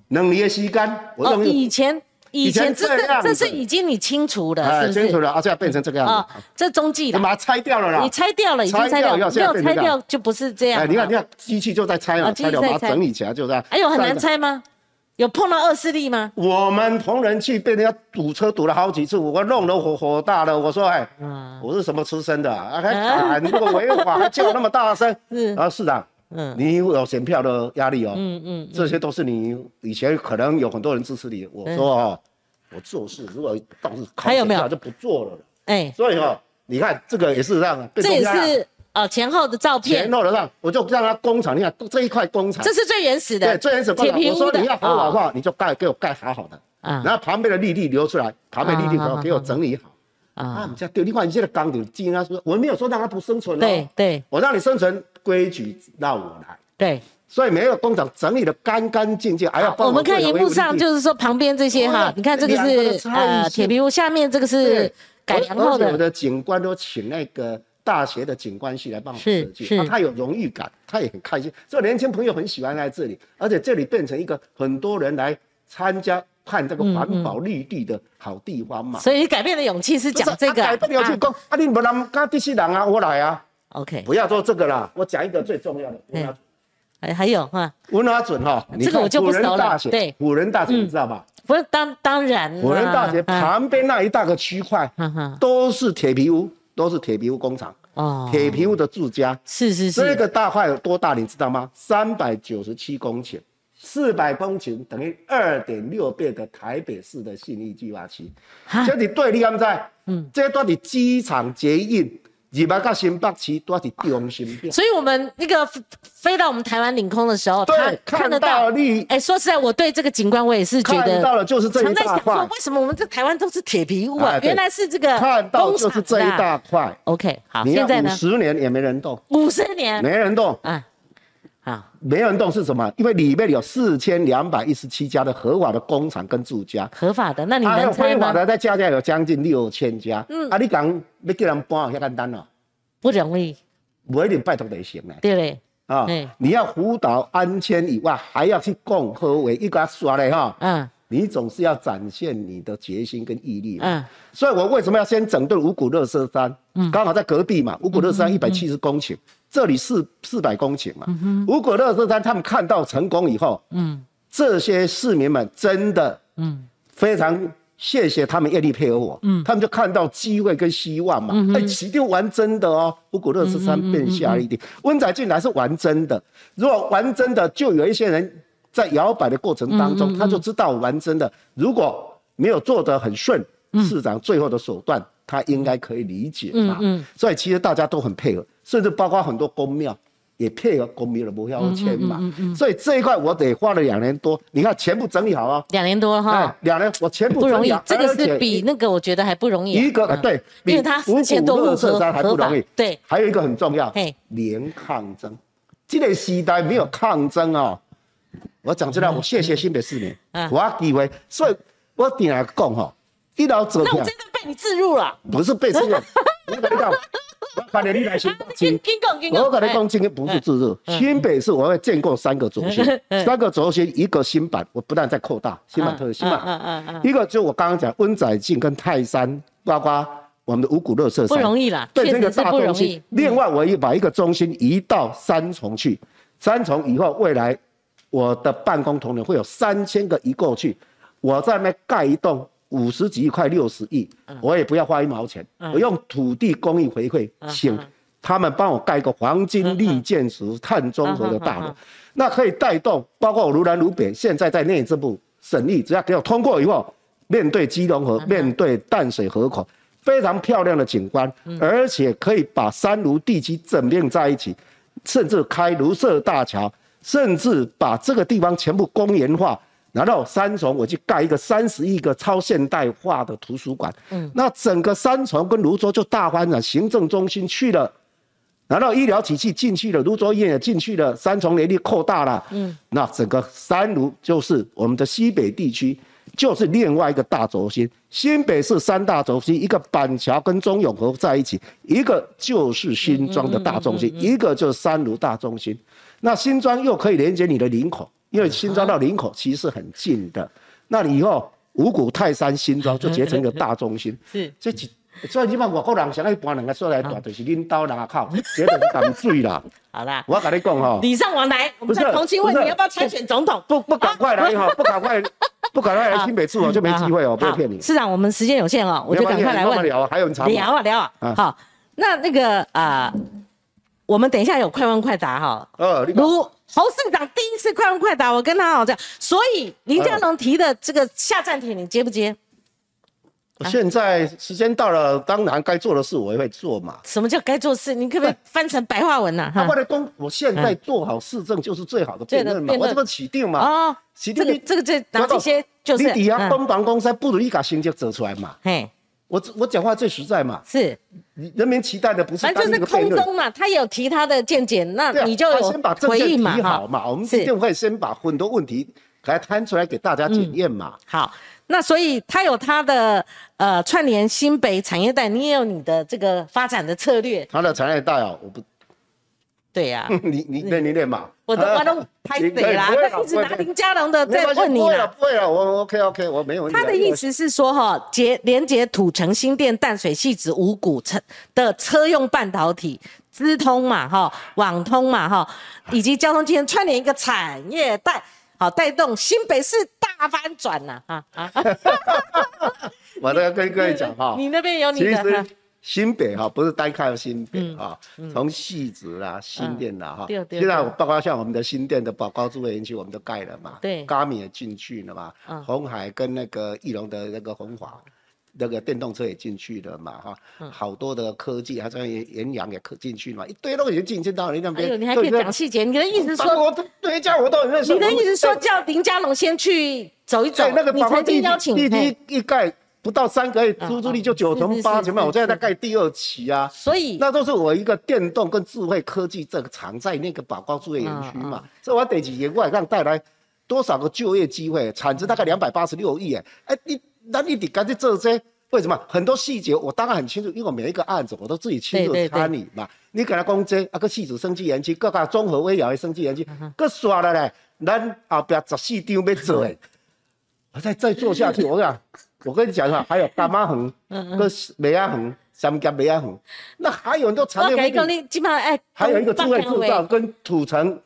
两年的时间，我哦，以前以前这是这是已经你清除了，是清除了，而且变成这个样子。这中继的。把它拆掉了啦。你拆掉了，已经拆掉，没有拆掉就不是这样。哎，你看，你看，机器就在拆了，拆掉把它整理起来，就这样。哎呦，很难拆吗？有碰到恶势力吗？我们同仁去被人家堵车堵了好几次，我弄得火火大了。我说：“哎，我是什么出身的？还敢这个违法，还叫那么大声？”是啊，市长，嗯，你有选票的压力哦。嗯嗯，这些都是你以前可能有很多人支持你。我说哦，我做事如果到时考选票就不做了。哎，所以哈，你看这个也是这样，这也是。哦，前后的照片，前后的让我就让他工厂，你看这一块工厂，这是最原始的，对，最原始。我说你要合法化，你就盖给我盖好好的，啊，然后旁边的绿地留出来，旁边绿地给我给我整理好，啊，你这对，你看你现在钢顶进他说，我没有说让他不生存哦，对对，我让你生存，规矩让我来，对，所以每个工厂整理的干干净净，还要帮我们看荧幕上就是说旁边这些哈，你看这个是呃铁皮屋，下面这个是改良后的，我的景观都请那个。大学的景观系来帮我设计，他有荣誉感，他也很开心。所以年轻朋友很喜欢来这里，而且这里变成一个很多人来参加看这个环保绿地的好地方嘛。所以你改变的勇气是讲这个。改变的勇气讲，啊，你不能跟第四人啊，我来啊。OK，不要做这个啦，我讲一个最重要的。嗯。还还有哈。文华准哈，这个我就不熟了。对，辅仁大学你知道吧？不是当当然。辅仁大学旁边那一大个区块，都是铁皮屋，都是铁皮屋工厂。啊，铁皮屋的住家是是是，这个大块有多大，你知道吗？三百九十七公顷，四百公顷等于二点六倍的台北市的信义计划区。这你对，立安在？嗯，这段的机场捷运、日本到新北市都是中心点。所以我们那个飞到我们台湾领空的时候，他，看得到你。哎，说实在，我对这个景观我也是觉得，看到了就是这一大块。为什么我们这台湾都是铁皮屋啊？原来是这个看到就是这一大块。OK，好，现在呢？十年也没人动。五十年没人动。啊。啊，没人动是什么？因为里面有四千两百一十七家的合法的工厂跟住家，合法的，那你能猜吗？非法的再加加有将近六千家。嗯，啊，你讲要叫人搬，遐简单哦，不容易，不一定拜托得行嘞。对嘞，啊，你要辅导安全以外，还要去共和为一个刷嘞哈。嗯，你总是要展现你的决心跟毅力。嗯，所以我为什么要先整顿五股乐色山？嗯，刚好在隔壁嘛，五股乐山一百七十公顷。这里是四百公顷嘛？如果乐色山他们看到成功以后，嗯，这些市民们真的，嗯，非常谢谢他们愿意配合我，嗯，他们就看到机会跟希望嘛，哎，起定玩真的哦，如果乐色山变下一点，温仔进来是玩真的，如果玩真的，就有一些人在摇摆的过程当中，他就知道玩真的，如果没有做得很顺，市长最后的手段。他应该可以理解嘛，所以其实大家都很配合，甚至包括很多公庙也配合公庙的不要签嘛，所以这一块我得花了两年多，你看全部整理好啊，两年多哈，两年我全部不容易，这个是比那个我觉得还不容易，一个对，因为他五千多户合还不容易，对，还有一个很重要，连抗争，这个时代没有抗争哦，我讲出来，我谢谢新北市民，我机会，所以我定来讲哈。一老走，那我真的被你置入了，不是被置入。*laughs* 我跟你讲，我快点你来新北。我跟你讲，今天不是置入。新北市我会建构三个轴心，三个轴心一个新版，我不但在扩大新版特新版。嗯嗯嗯。一个就我刚刚讲温仔进跟泰山，包括我们的五谷乐色山，不容易啦。对这个大中心，另外我也把一个中心移到三重去。三重以后，未来我的办公同仁会有三千个移过去，我在那盖一栋。五十几亿块六十亿，我也不要花一毛钱，我用土地公益回馈，请他们帮我盖个黄金绿建筑碳中和的大楼，那可以带动包括我如南如北，现在在内政部审议，只要给我通过以后，面对基隆河，面对淡水河口，非常漂亮的景观，而且可以把三卢地区整并在一起，甚至开卢社大桥，甚至把这个地方全部公园化。然后三重我去盖一个三十亿个超现代化的图书馆，嗯，那整个三重跟泸州就大发展，行政中心去了，然后医疗体系进去了，泸州医院也进去了，三重能力扩大了，嗯，那整个三卢就是我们的西北地区，就是另外一个大轴心。新北市三大轴心，一个板桥跟中永和在一起，一个就是新庄的大中心，一个就是三卢大中心。那新庄又可以连接你的林口。因为新庄到林口其实很近的，那你以后五股泰山新庄就结成一个大中心。*laughs* 是，这几所以你把外国人想要搬两个出来住，就是领导人靠，绝对是淡水啦。*laughs* 好啦，我跟你讲哈，礼尚往来，我们在重庆问你要不要参选总统？不不赶快来哈，不赶快，不赶快来新北市哦，就没机会哦，不要骗你。市长，我们时间有限哦，我就赶快来问。聊啊，还有长聊啊聊啊。好，那那个啊，我们等一下有快问快答哈。呃，如。侯市长第一次快问快答，我跟他好像，所以林佳龙提的这个下站帖，你接不接？现在时间到了，当然该做的事我也会做嘛。什么叫该做事？你可不可以翻成白话文呢？他为了公，我现在做好市政就是最好的辩论嘛。我这个起定嘛。哦，起定。这个这个这拿这些就是。你底下东房公司不如一把心就走出来嘛。嘿。我我讲话最实在嘛，是，人民期待的不是反正就是空中嘛，他有提他的见解，那你就有回应嘛，好嘛，我们一定会先把很多问题来摊出来给大家检验嘛。好，那所以他有他的呃串联新北产业带，你也有你的这个发展的策略。他的产业带哦，我不。对 *laughs* 呀，你你练你练嘛，我都我都 *laughs* 拍死啦，一直拿林佳龙的在问你不会了，不会了，我 OK OK，我没有问题。他的意思是说哈，结连接土城新店淡水细子五股车的车用半导体资通嘛哈，网通嘛哈，以及交通间串联一个产业带，好带动新北市大翻转呐啊啊！*laughs* 我都要跟各位讲哈，你那边有你的。新北哈不是单看新北哈，从细子啦、新店啦哈，现在包括像我们的新店的宝高住园区，我们都盖了嘛，对，嘉米也进去了嘛，红海跟那个翼龙的那个红华，那个电动车也进去了嘛，哈，好多的科技，还有延阳也可进去嘛，一堆都已经进去到你那边。哎呦，你还可以讲细节，你的意思说，我对家我都很认识。你的意思说叫林家龙先去走一走？那个你曾经邀请，地梯一盖不到三个月，出租率就九成八成嘛。我现在在盖第二期啊，所以那都是我一个电动跟智慧科技这个藏在那个宝高智慧园区嘛，所以我得几年过来让带来多少个就业机会，产值大概两百八十六亿哎，哎你那你得赶紧做这些。为什么很多细节我当然很清楚，因为我每一个案子我都自己亲自参与嘛。你给他讲这啊个细致生机园区，各个综合微疗的生机园区，各刷了嘞，咱后边十四张要做诶。*laughs* 我再再做下去，我讲，我跟你讲哈，还有大妈横，跟梅亚横，三甲梅亚横，那还有很多产业工地，基本上哎，还有一个智慧制造跟土城，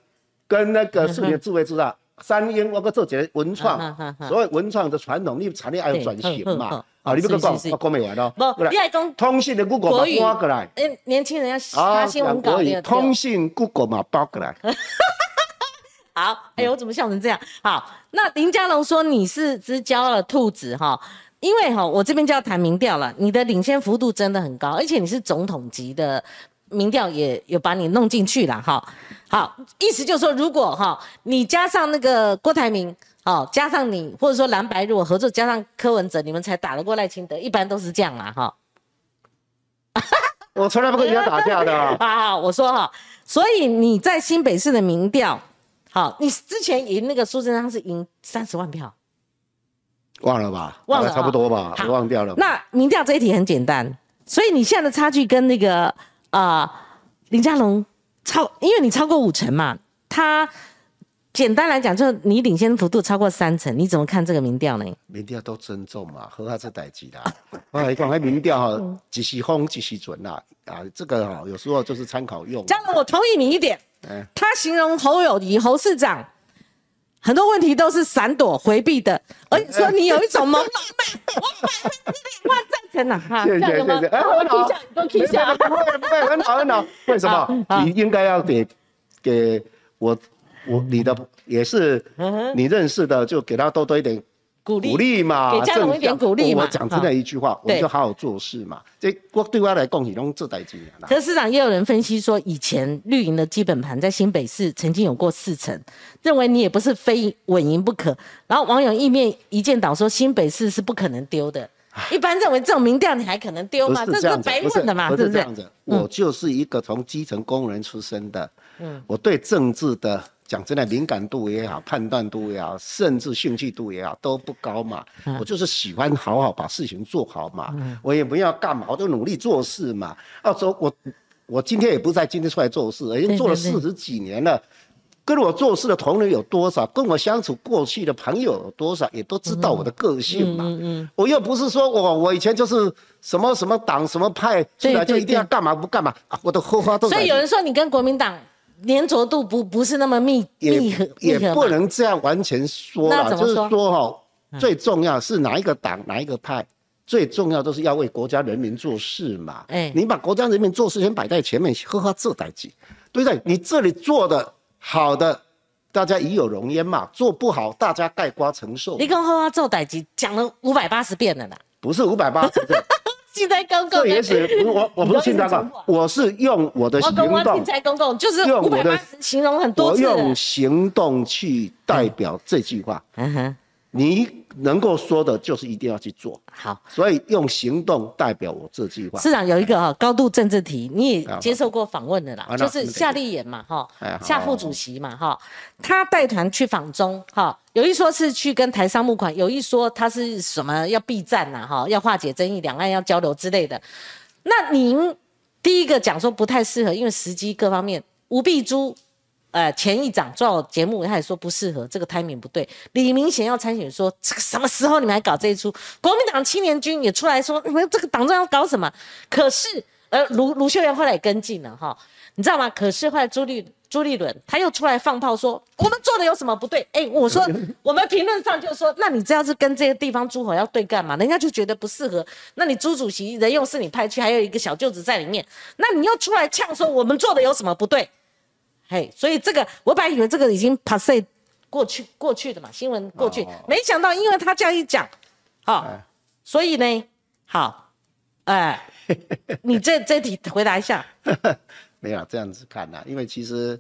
跟那个视觉智慧制造。三英我搁做一个文创，所以文创的传统，你产业还要转型嘛？啊，你不讲，我讲没完咯。不，你爱讲通信的 Google 嘛包过来。哎，年轻人要发新闻稿的。通信 Google 嘛包过来。*laughs* 好，哎呦，我怎么笑成这样？好，那林佳龙说你是只教了兔子哈，因为哈，我这边就要谈民调了，你的领先幅度真的很高，而且你是总统级的。民调也有把你弄进去了哈，好，意思就是说，如果哈你加上那个郭台铭，哦，加上你或者说蓝白如果合作，加上柯文哲，你们才打得过赖清德，一般都是这样啦哈。*laughs* 我从来不跟人家打架的。好，我说哈，所以你在新北市的民调，好，你之前赢那个苏贞昌是赢三十万票，忘了吧？忘了，差不多吧？忘掉了。那民调这一题很简单，所以你现在的差距跟那个。啊，林佳龙超，因为你超过五成嘛，他简单来讲就是你领先幅度超过三成，你怎么看这个民调呢？民调都尊重嘛，何他是代级的。*laughs* 啊，你讲那民调哈，几时风几时准啦？啊，这个哈有时候就是参考用。佳龙，我同意你一点，他形容侯友谊侯市长。很多问题都是闪躲回避的，而且说你有一种朦胧美，我百分之两万赞成呐！哈，谢谢谢谢，哎，我提下，都提下，不会不会，很好很好。为什么？你应该要给给我我你的也是你认识的，就给他多多一点。鼓励嘛，给家长一点鼓励嘛。我讲真的一句话，我们就好好做事嘛。这我对我来讲，你用这代经验。可市长也有人分析说，以前绿营的基本盘在新北市曾经有过四成，认为你也不是非稳赢不可。然后网友一面一见倒说，新北市是不可能丢的。一般认为这种民调你还可能丢吗？这是白问的嘛？不是这样子。我就是一个从基层工人出身的，嗯，我对政治的。讲真的，敏感度也好，判断度也好，甚至兴趣度也好，都不高嘛。我就是喜欢好好把事情做好嘛。我也不要干嘛，我就努力做事嘛。要说我，我今天也不是在今天出来做事，已经做了四十几年了。跟我做事的同仁有多少？跟我相处过去的朋友有多少？也都知道我的个性嘛。我又不是说我我以前就是什么什么党什么派出来就一定要干嘛不干嘛啊！我的后花都。所以有人说你跟国民党。粘着度不不是那么密密合，也不能这样完全说了，就是说哈，最重要是哪一个党哪一个派，最重要都是要为国家人民做事嘛。哎，你把国家人民做事先摆在前面，呵呵，这代际，对不对？你这里做的好的，大家已有容焉嘛；做不好，大家盖瓜承受。你跟呵呵做代际讲了五百八十遍了啦，不是五百八十遍。*laughs* 现在公共，这也许我我不是现在公我是用我的行动。现在公共就是用我的形容很多次。我用行动去代表这句话。嗯哼。你能够说的，就是一定要去做好，所以用行动代表我这句话。市长有一个哈高度政治题，你也接受过访问的啦，就是夏立言嘛哈，夏副主席嘛哈，他带团去访中哈，有一说是去跟台商募款，有一说他是什么要避战呐哈，要化解争议，两岸要交流之类的。那您第一个讲说不太适合，因为时机各方面，吴碧珠。呃，前议长做节目，他也说不适合，这个 timing 不对。李明贤要参选，说这个什么时候你们还搞这一出？国民党青年军也出来说，你们这个党中央搞什么？可是，呃，卢卢秀媛后来也跟进了哈，你知道吗？可是后来朱立朱立伦他又出来放炮说，我们做的有什么不对？哎，我说 *laughs* 我们评论上就说，那你这样是跟这些地方诸侯要对干嘛？人家就觉得不适合。那你朱主席人又是你派去，还有一个小舅子在里面，那你又出来呛说我们做的有什么不对？嘿，所以这个我本来以为这个已经 pass 过去过去的嘛，新闻过去，没想到因为他这样一讲，好，所以呢，好，哎，*laughs* 你这这题回答一下。*laughs* 没有这样子看呐，因为其实，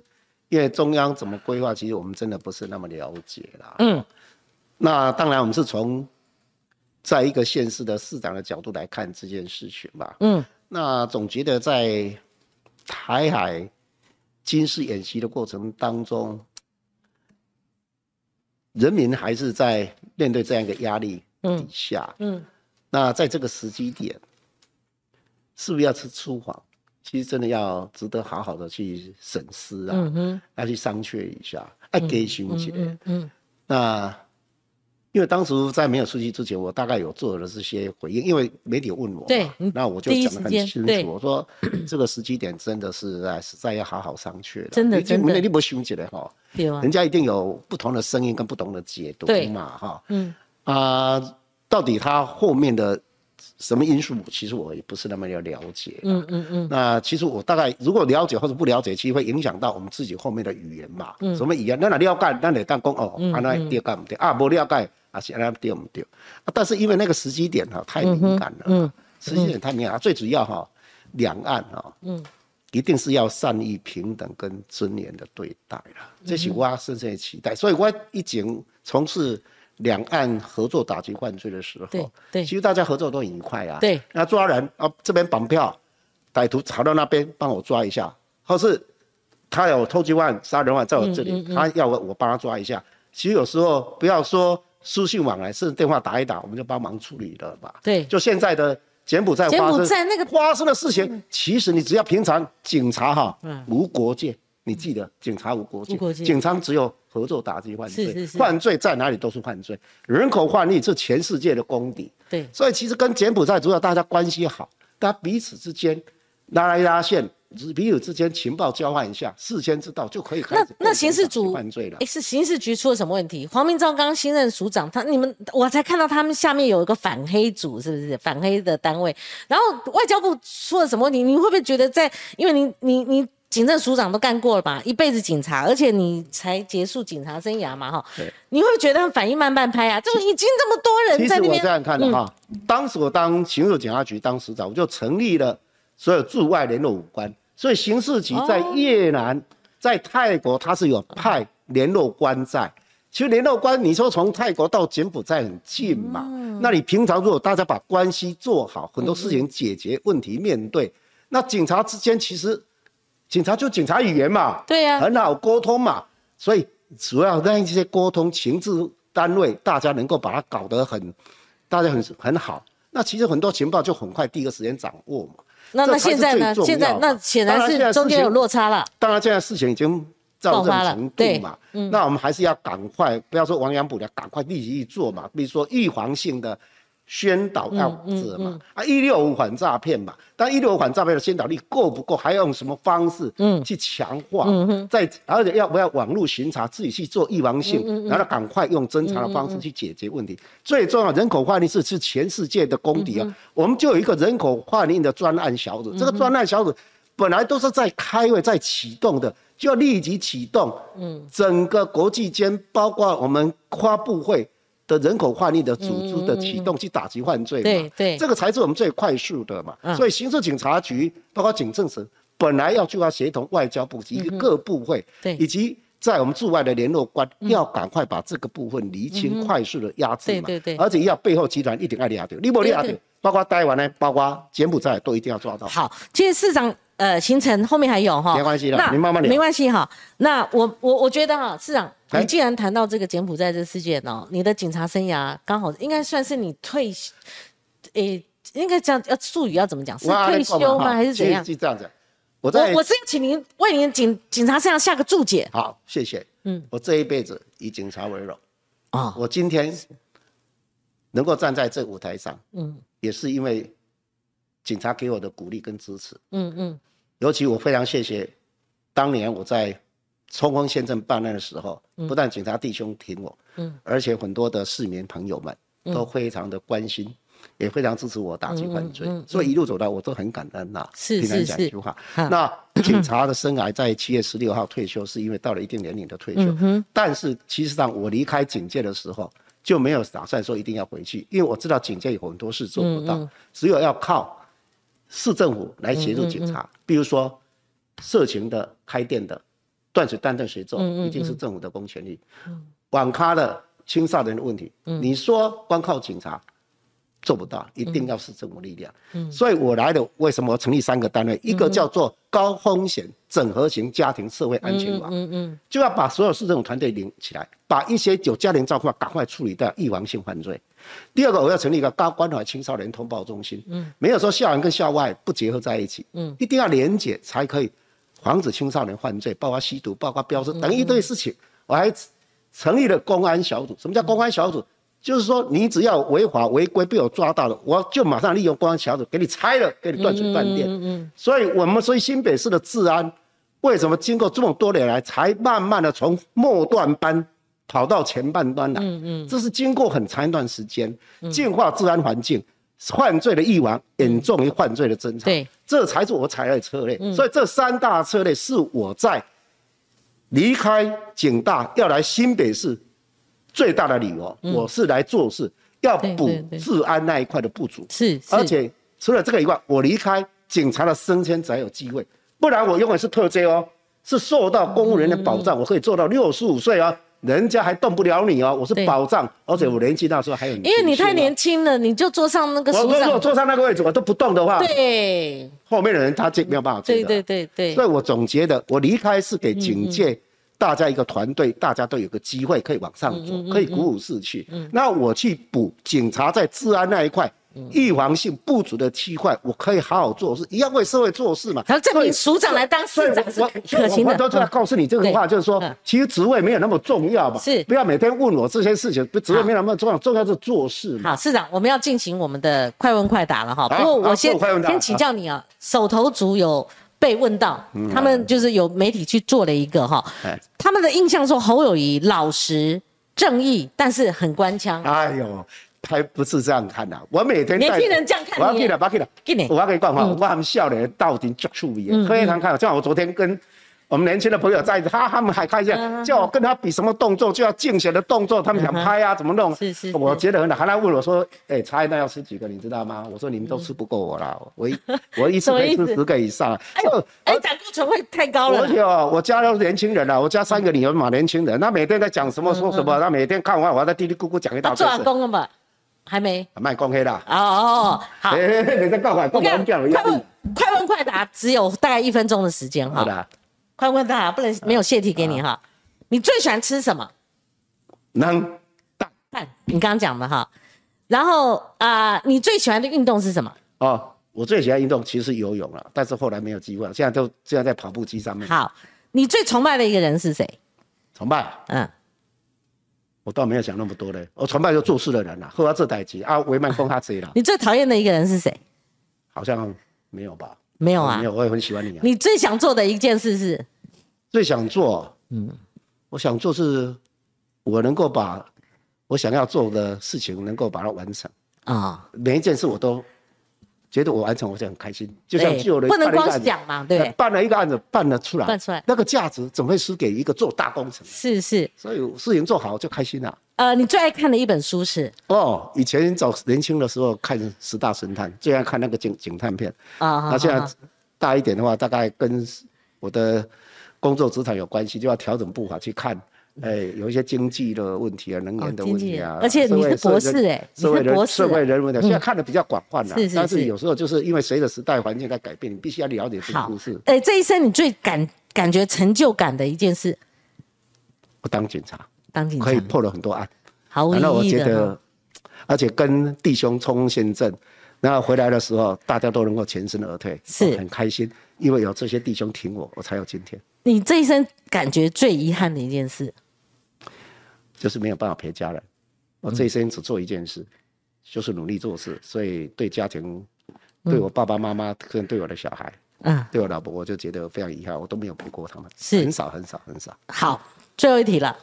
因为中央怎么规划，其实我们真的不是那么了解啦。嗯，那当然我们是从在一个县市的市长的角度来看这件事情吧。嗯，那总觉得在台海军事演习的过程当中，人民还是在面对这样一个压力底下。嗯，那在这个时机点，是不是要吃粗黄？其实真的要值得好好的去审思啊，要去商榷一下，爱给兄弟。嗯嗯。那因为当时在没有出去之前，我大概有做了这些回应，因为媒体问我，对，那我就讲得很清楚，我说 *clears throat* 这个时机点真的是在实在要好好商榷的。真的真的。你不凶起来哈，人家一定有不同的声音跟不同的解读嘛哈。嗯。啊，到底他后面的？什么因素？其实我也不是那么要了解。嗯嗯嗯。那其实我大概如果了解或者不了解，其实会影响到我们自己后面的语言嘛。嗯。什么语言？那你了解？那你当讲哦，啊那对干不对？啊不了解，啊是那对不对？啊，但是因为那个时机点哈太敏感了。嗯。时机点太敏感，最主要哈，两岸哈，嗯，一定是要善意、平等跟尊严的对待了，这是我深深的期待。所以我一经从事。两岸合作打击犯罪的时候，对对，其实大家合作都很愉快啊。对，那抓人啊，这边绑票，歹徒跑到那边帮我抓一下，或是他有偷鸡案、杀人案在我这里，他要我我帮他抓一下。其实有时候不要说书信往来，是电话打一打，我们就帮忙处理了吧。对，就现在的柬埔寨发生那个发生的事情，其实你只要平常警察哈，无国界。你记得，警察无国界，警察只有合作打击犯罪。犯罪在哪里都是犯罪。人口贩运是全世界的公敌。对，所以其实跟柬埔寨主要大家关系好，大家彼此之间拉来拉线，彼此之间情报交换一下，事先知道就可以开始。那那刑事组犯罪了？哎，是刑事局出了什么问题？黄明昭刚新任署长，他你们我才看到他们下面有一个反黑组，是不是反黑的单位？然后外交部出了什么问题？你会不会觉得在，因为你你你。警政署长都干过了吧，一辈子警察，而且你才结束警察生涯嘛，哈。对。你会觉得反应慢半拍啊？就已经这么多人在那边。其实我这样看的哈，当时我当刑事警察局当署长，我就成立了所有驻外联络武官，所以刑事局在越南、在泰国，它是有派联络官在。其实联络官，你说从泰国到柬埔寨很近嘛，那你平常如果大家把关系做好，很多事情解决问题面对，那警察之间其实。警察就警察语言嘛，对呀，很好沟通嘛，所以主要让一些沟通情治单位，大家能够把它搞得很，大家很很好。那其实很多情报就很快第一个时间掌握嘛。那那现在呢？现在那显然是中间有落差了。当然，现在事情已经到这种程度嘛，那我们还是要赶快，不要说亡羊补牢，赶快立即去做嘛。比如说预防性的。宣导要者嘛，啊一六五反诈骗嘛，但一六五反诈骗的宣导力够不够？还要用什么方式去强化？嗯在而且要不要网络巡查，自己去做预防性，然后赶快用侦查的方式去解决问题。最重要，人口贩运是是全世界的公敌啊！我们就有一个人口贩运的专案小组，这个专案小组本来都是在开会、在启动的，就要立即启动。嗯，整个国际间，包括我们跨部会。的人口换运的组织的启动去打击犯罪嘛，对对，这个才是我们最快速的嘛。所以刑事警察局包括警政署本来要就要协同外交部及各部会，对，以及在我们驻外的联络官要赶快把这个部分厘清，快速的压制嘛，对对对，而且要背后集团一定要压掉，你不压掉，包括台湾呢，包括柬埔寨都一定要抓到。好，其实市长。呃，行程后面还有哈，没关系的，你慢慢聊，没关系哈。那我我我觉得哈，市长，你既然谈到这个柬埔寨这个事件哦，你的警察生涯刚好应该算是你退，诶，应该这样要术语要怎么讲？是退休吗？还是怎样？是这样子。我我是要请您为您警警察生涯下个注解。好，谢谢。嗯，我这一辈子以警察为荣啊，我今天能够站在这舞台上，嗯，也是因为警察给我的鼓励跟支持。嗯嗯。尤其我非常谢谢，当年我在冲锋陷阵办案的时候，不但警察弟兄挺我，嗯，而且很多的市民朋友们都非常的关心，也非常支持我打击犯罪，所以一路走来我都很感恩呐。是是是。一句话，那警察的生涯在七月十六号退休，是因为到了一定年龄的退休。嗯但是其实上我离开警界的时候，就没有打算说一定要回去，因为我知道警界有很多事做不到，只有要靠市政府来协助警察，比如说色情的、开店的、断水断电水做，一定是政府的公权力。网咖的青少年的问题，你说光靠警察？做不到，一定要是政府力量。嗯，所以我来的为什么成立三个单位？一个叫做高风险整合型家庭社会安全网，嗯嗯，就要把所有市政府团队领起来，把一些有家庭照顾赶快处理掉预防性犯罪。第二个，我要成立一个高关怀青少年通报中心，嗯，没有说校园跟校外不结合在一起，嗯，一定要连结才可以防止青少年犯罪，包括吸毒，包括飙车等一堆事情。我还成立了公安小组。什么叫公安小组？就是说，你只要违法违规被我抓到了，我就马上利用公安小组给你拆了，给你断水断电。嗯嗯。所以，我们所以新北市的治安，为什么经过这么多年来，才慢慢的从末段班跑到前半端来？嗯嗯。这是经过很长一段时间，净化治安环境，犯罪的欲望严重于犯罪的侦查。对。这才是我采的策略。所以，这三大策略是我在离开警大要来新北市。最大的理由，我是来做事，要补治安那一块的不足。是，而且除了这个以外，我离开警察的升迁才有机会，不然我永远是特 J 哦，是受到公务员的保障，我可以做到六十五岁哦，人家还动不了你哦，我是保障，而且我年纪那时候还有。因为你太年轻了，你就坐上那个。我如果坐上那个位置，我都不动的话，对，后面的人他接没有办法接的。对对对对。所以我总结的，我离开是给警界。大家一个团队，大家都有个机会可以往上走，可以鼓舞士气。那我去补警察在治安那一块预防性不足的区块，我可以好好做事，一样为社会做事嘛。他证明署长来当市长是可行的。我都在告诉你这个话，就是说，其实职位没有那么重要嘛。是，不要每天问我这些事情，职位没有那么重要，重要是做事嘛。好，市长，我们要进行我们的快问快答了哈。不过我先先请教你啊，手头足有。被问到，他们就是有媒体去做了一个哈，他们的印象说侯友谊老实正义，但是很官腔。哎呦，还不是这样看的。我每天年轻人这样看，我要给了，不要给了，给你，我要给你讲话，我们笑脸到底足趣味，非常看就。像我昨天跟。我们年轻的朋友在一起，他他们还开心，叫我跟他比什么动作，就要竞选的动作，他们想拍啊，怎么弄？是是。我觉得很好，还来问我说：“哎，茶叶蛋要吃几个？你知道吗？”我说：“你们都吃不够我啦，我一 *laughs* 我一次可以吃十个以上。”哎呦，哎，胆固醇会太高了。而且哦，我家都是年轻人了，我家三个女儿嘛，年轻人，那每天在讲什么说什么，那每天看完，我在嘀嘀咕咕讲一大堆。做阿公了吗？还没。卖公黑的。哦哦，好。*laughs* 你在告诉我，告诉我快问快问快答，只有大概一分钟的时间哈。好的。快问大答，不能没有泄题给你哈。你最喜欢吃什么？能蛋蛋，你刚刚讲的哈。然后啊，你最喜欢的运动是什么？哦，我最喜欢运动其实是游泳了，但是后来没有机会，现在都现在在跑步机上面。好，你最崇拜的一个人是谁？崇拜？嗯，我倒没有想那么多嘞。我崇拜就做事的人了，后来这代机啊，维曼风他谁了？*laughs* 你最讨厌的一个人是谁？好像没有吧。没有啊，没有，我也很喜欢你啊。你最想做的一件事是？最想做，嗯，我想做是，我能够把我想要做的事情能够把它完成啊。每一件事我都觉得我完成，我就很开心。就像有人不能光想嘛，对，办了一个案子，办了出来，办出来，那个价值怎么会输给一个做大工程？是是，所以事情做好就开心了。呃，你最爱看的一本书是？哦，以前早年轻的时候看《十大神探》，最爱看那个警警探片啊。那现在。大一点的话，大概跟我的工作职场有关系，就要调整步伐去看。哎，有一些经济的问题啊，能源的问题啊，而且你是博士哎，社会人社会人文的，现在看的比较广泛了。是是是。但是有时候就是因为随着时代环境在改变，你必须要了解这个故事。哎，这一生你最感感觉成就感的一件事？我当警察，当警察可以破了很多案，毫无意义的。我觉得，而且跟弟兄冲县镇。然后回来的时候，大家都能够全身而退，是很开心，因为有这些弟兄挺我，我才有今天。你这一生感觉最遗憾的一件事，就是没有办法陪家人。我这一生只做一件事，就是努力做事。所以对家庭，对我爸爸妈妈，跟对我的小孩，嗯，对我老婆，我就觉得非常遗憾，我都没有陪过他们，是很少很少很少。好，最后一题了，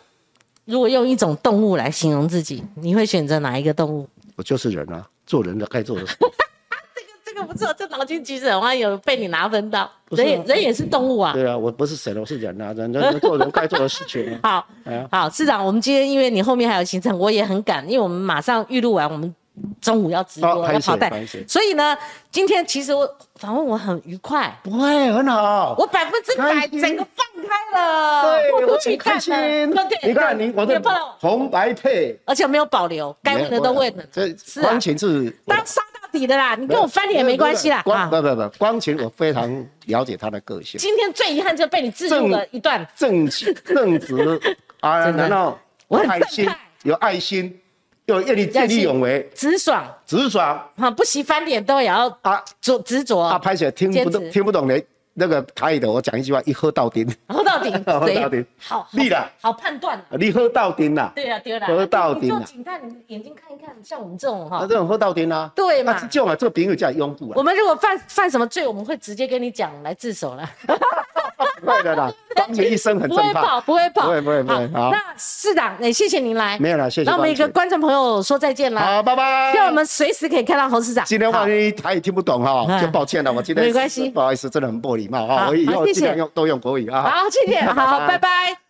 如果用一种动物来形容自己，你会选择哪一个动物？我就是人啊。做人的该做的事，*laughs* 这个这个不错，这脑筋急转弯有被你拿分到。人也人也是动物啊。对啊，我不是神，我是人啊，人人做人该做的事情。*laughs* 好，好，市长，我们今天因为你后面还有行程，我也很赶，因为我们马上预录完，我们。中午要直播要跑带，所以呢，今天其实我访问我很愉快，不会很好，我百分之百整个放开了，对，我很开心。你看你我的红白配，而且没有保留，该问的都问了。这光晴是当杀到底的啦，你跟我翻脸没关系啦。光不不不，光晴我非常了解他的个性。今天最遗憾就被你自入了一段正正直啊，难道我很爱心有爱心？有愿意见义勇为，直爽，直爽，哈，不惜翻脸都也要啊，执执着。啊，拍起来听不懂，听不懂的，那个台语的，我讲一句话，一喝到底，*laughs* 喝到底，*laughs* 喝到底，好，立了，好判断，你喝到底啦，对啊，对啦，喝到底啦。警探，你眼睛看一看，像我们这种哈，这种喝到底啦，对嘛，这种啊，这个朋友叫拥护啊。我们如果犯犯什么罪，我们会直接跟你讲来自首了。*laughs* 不会的啦，*laughs* 光你一生很正不会跑，不会跑，不会不会不会。好，那市长，也谢谢您来，没有了，谢谢。那我们一个观众朋友说再见了，好，拜拜。希望我们随时可以看到侯市长。今天万一他也听不懂哈，就抱歉了。我今天没关系，不好意思，真的很不礼貌哈。我以后尽量用都用国语啊。好，谢谢，好，拜拜。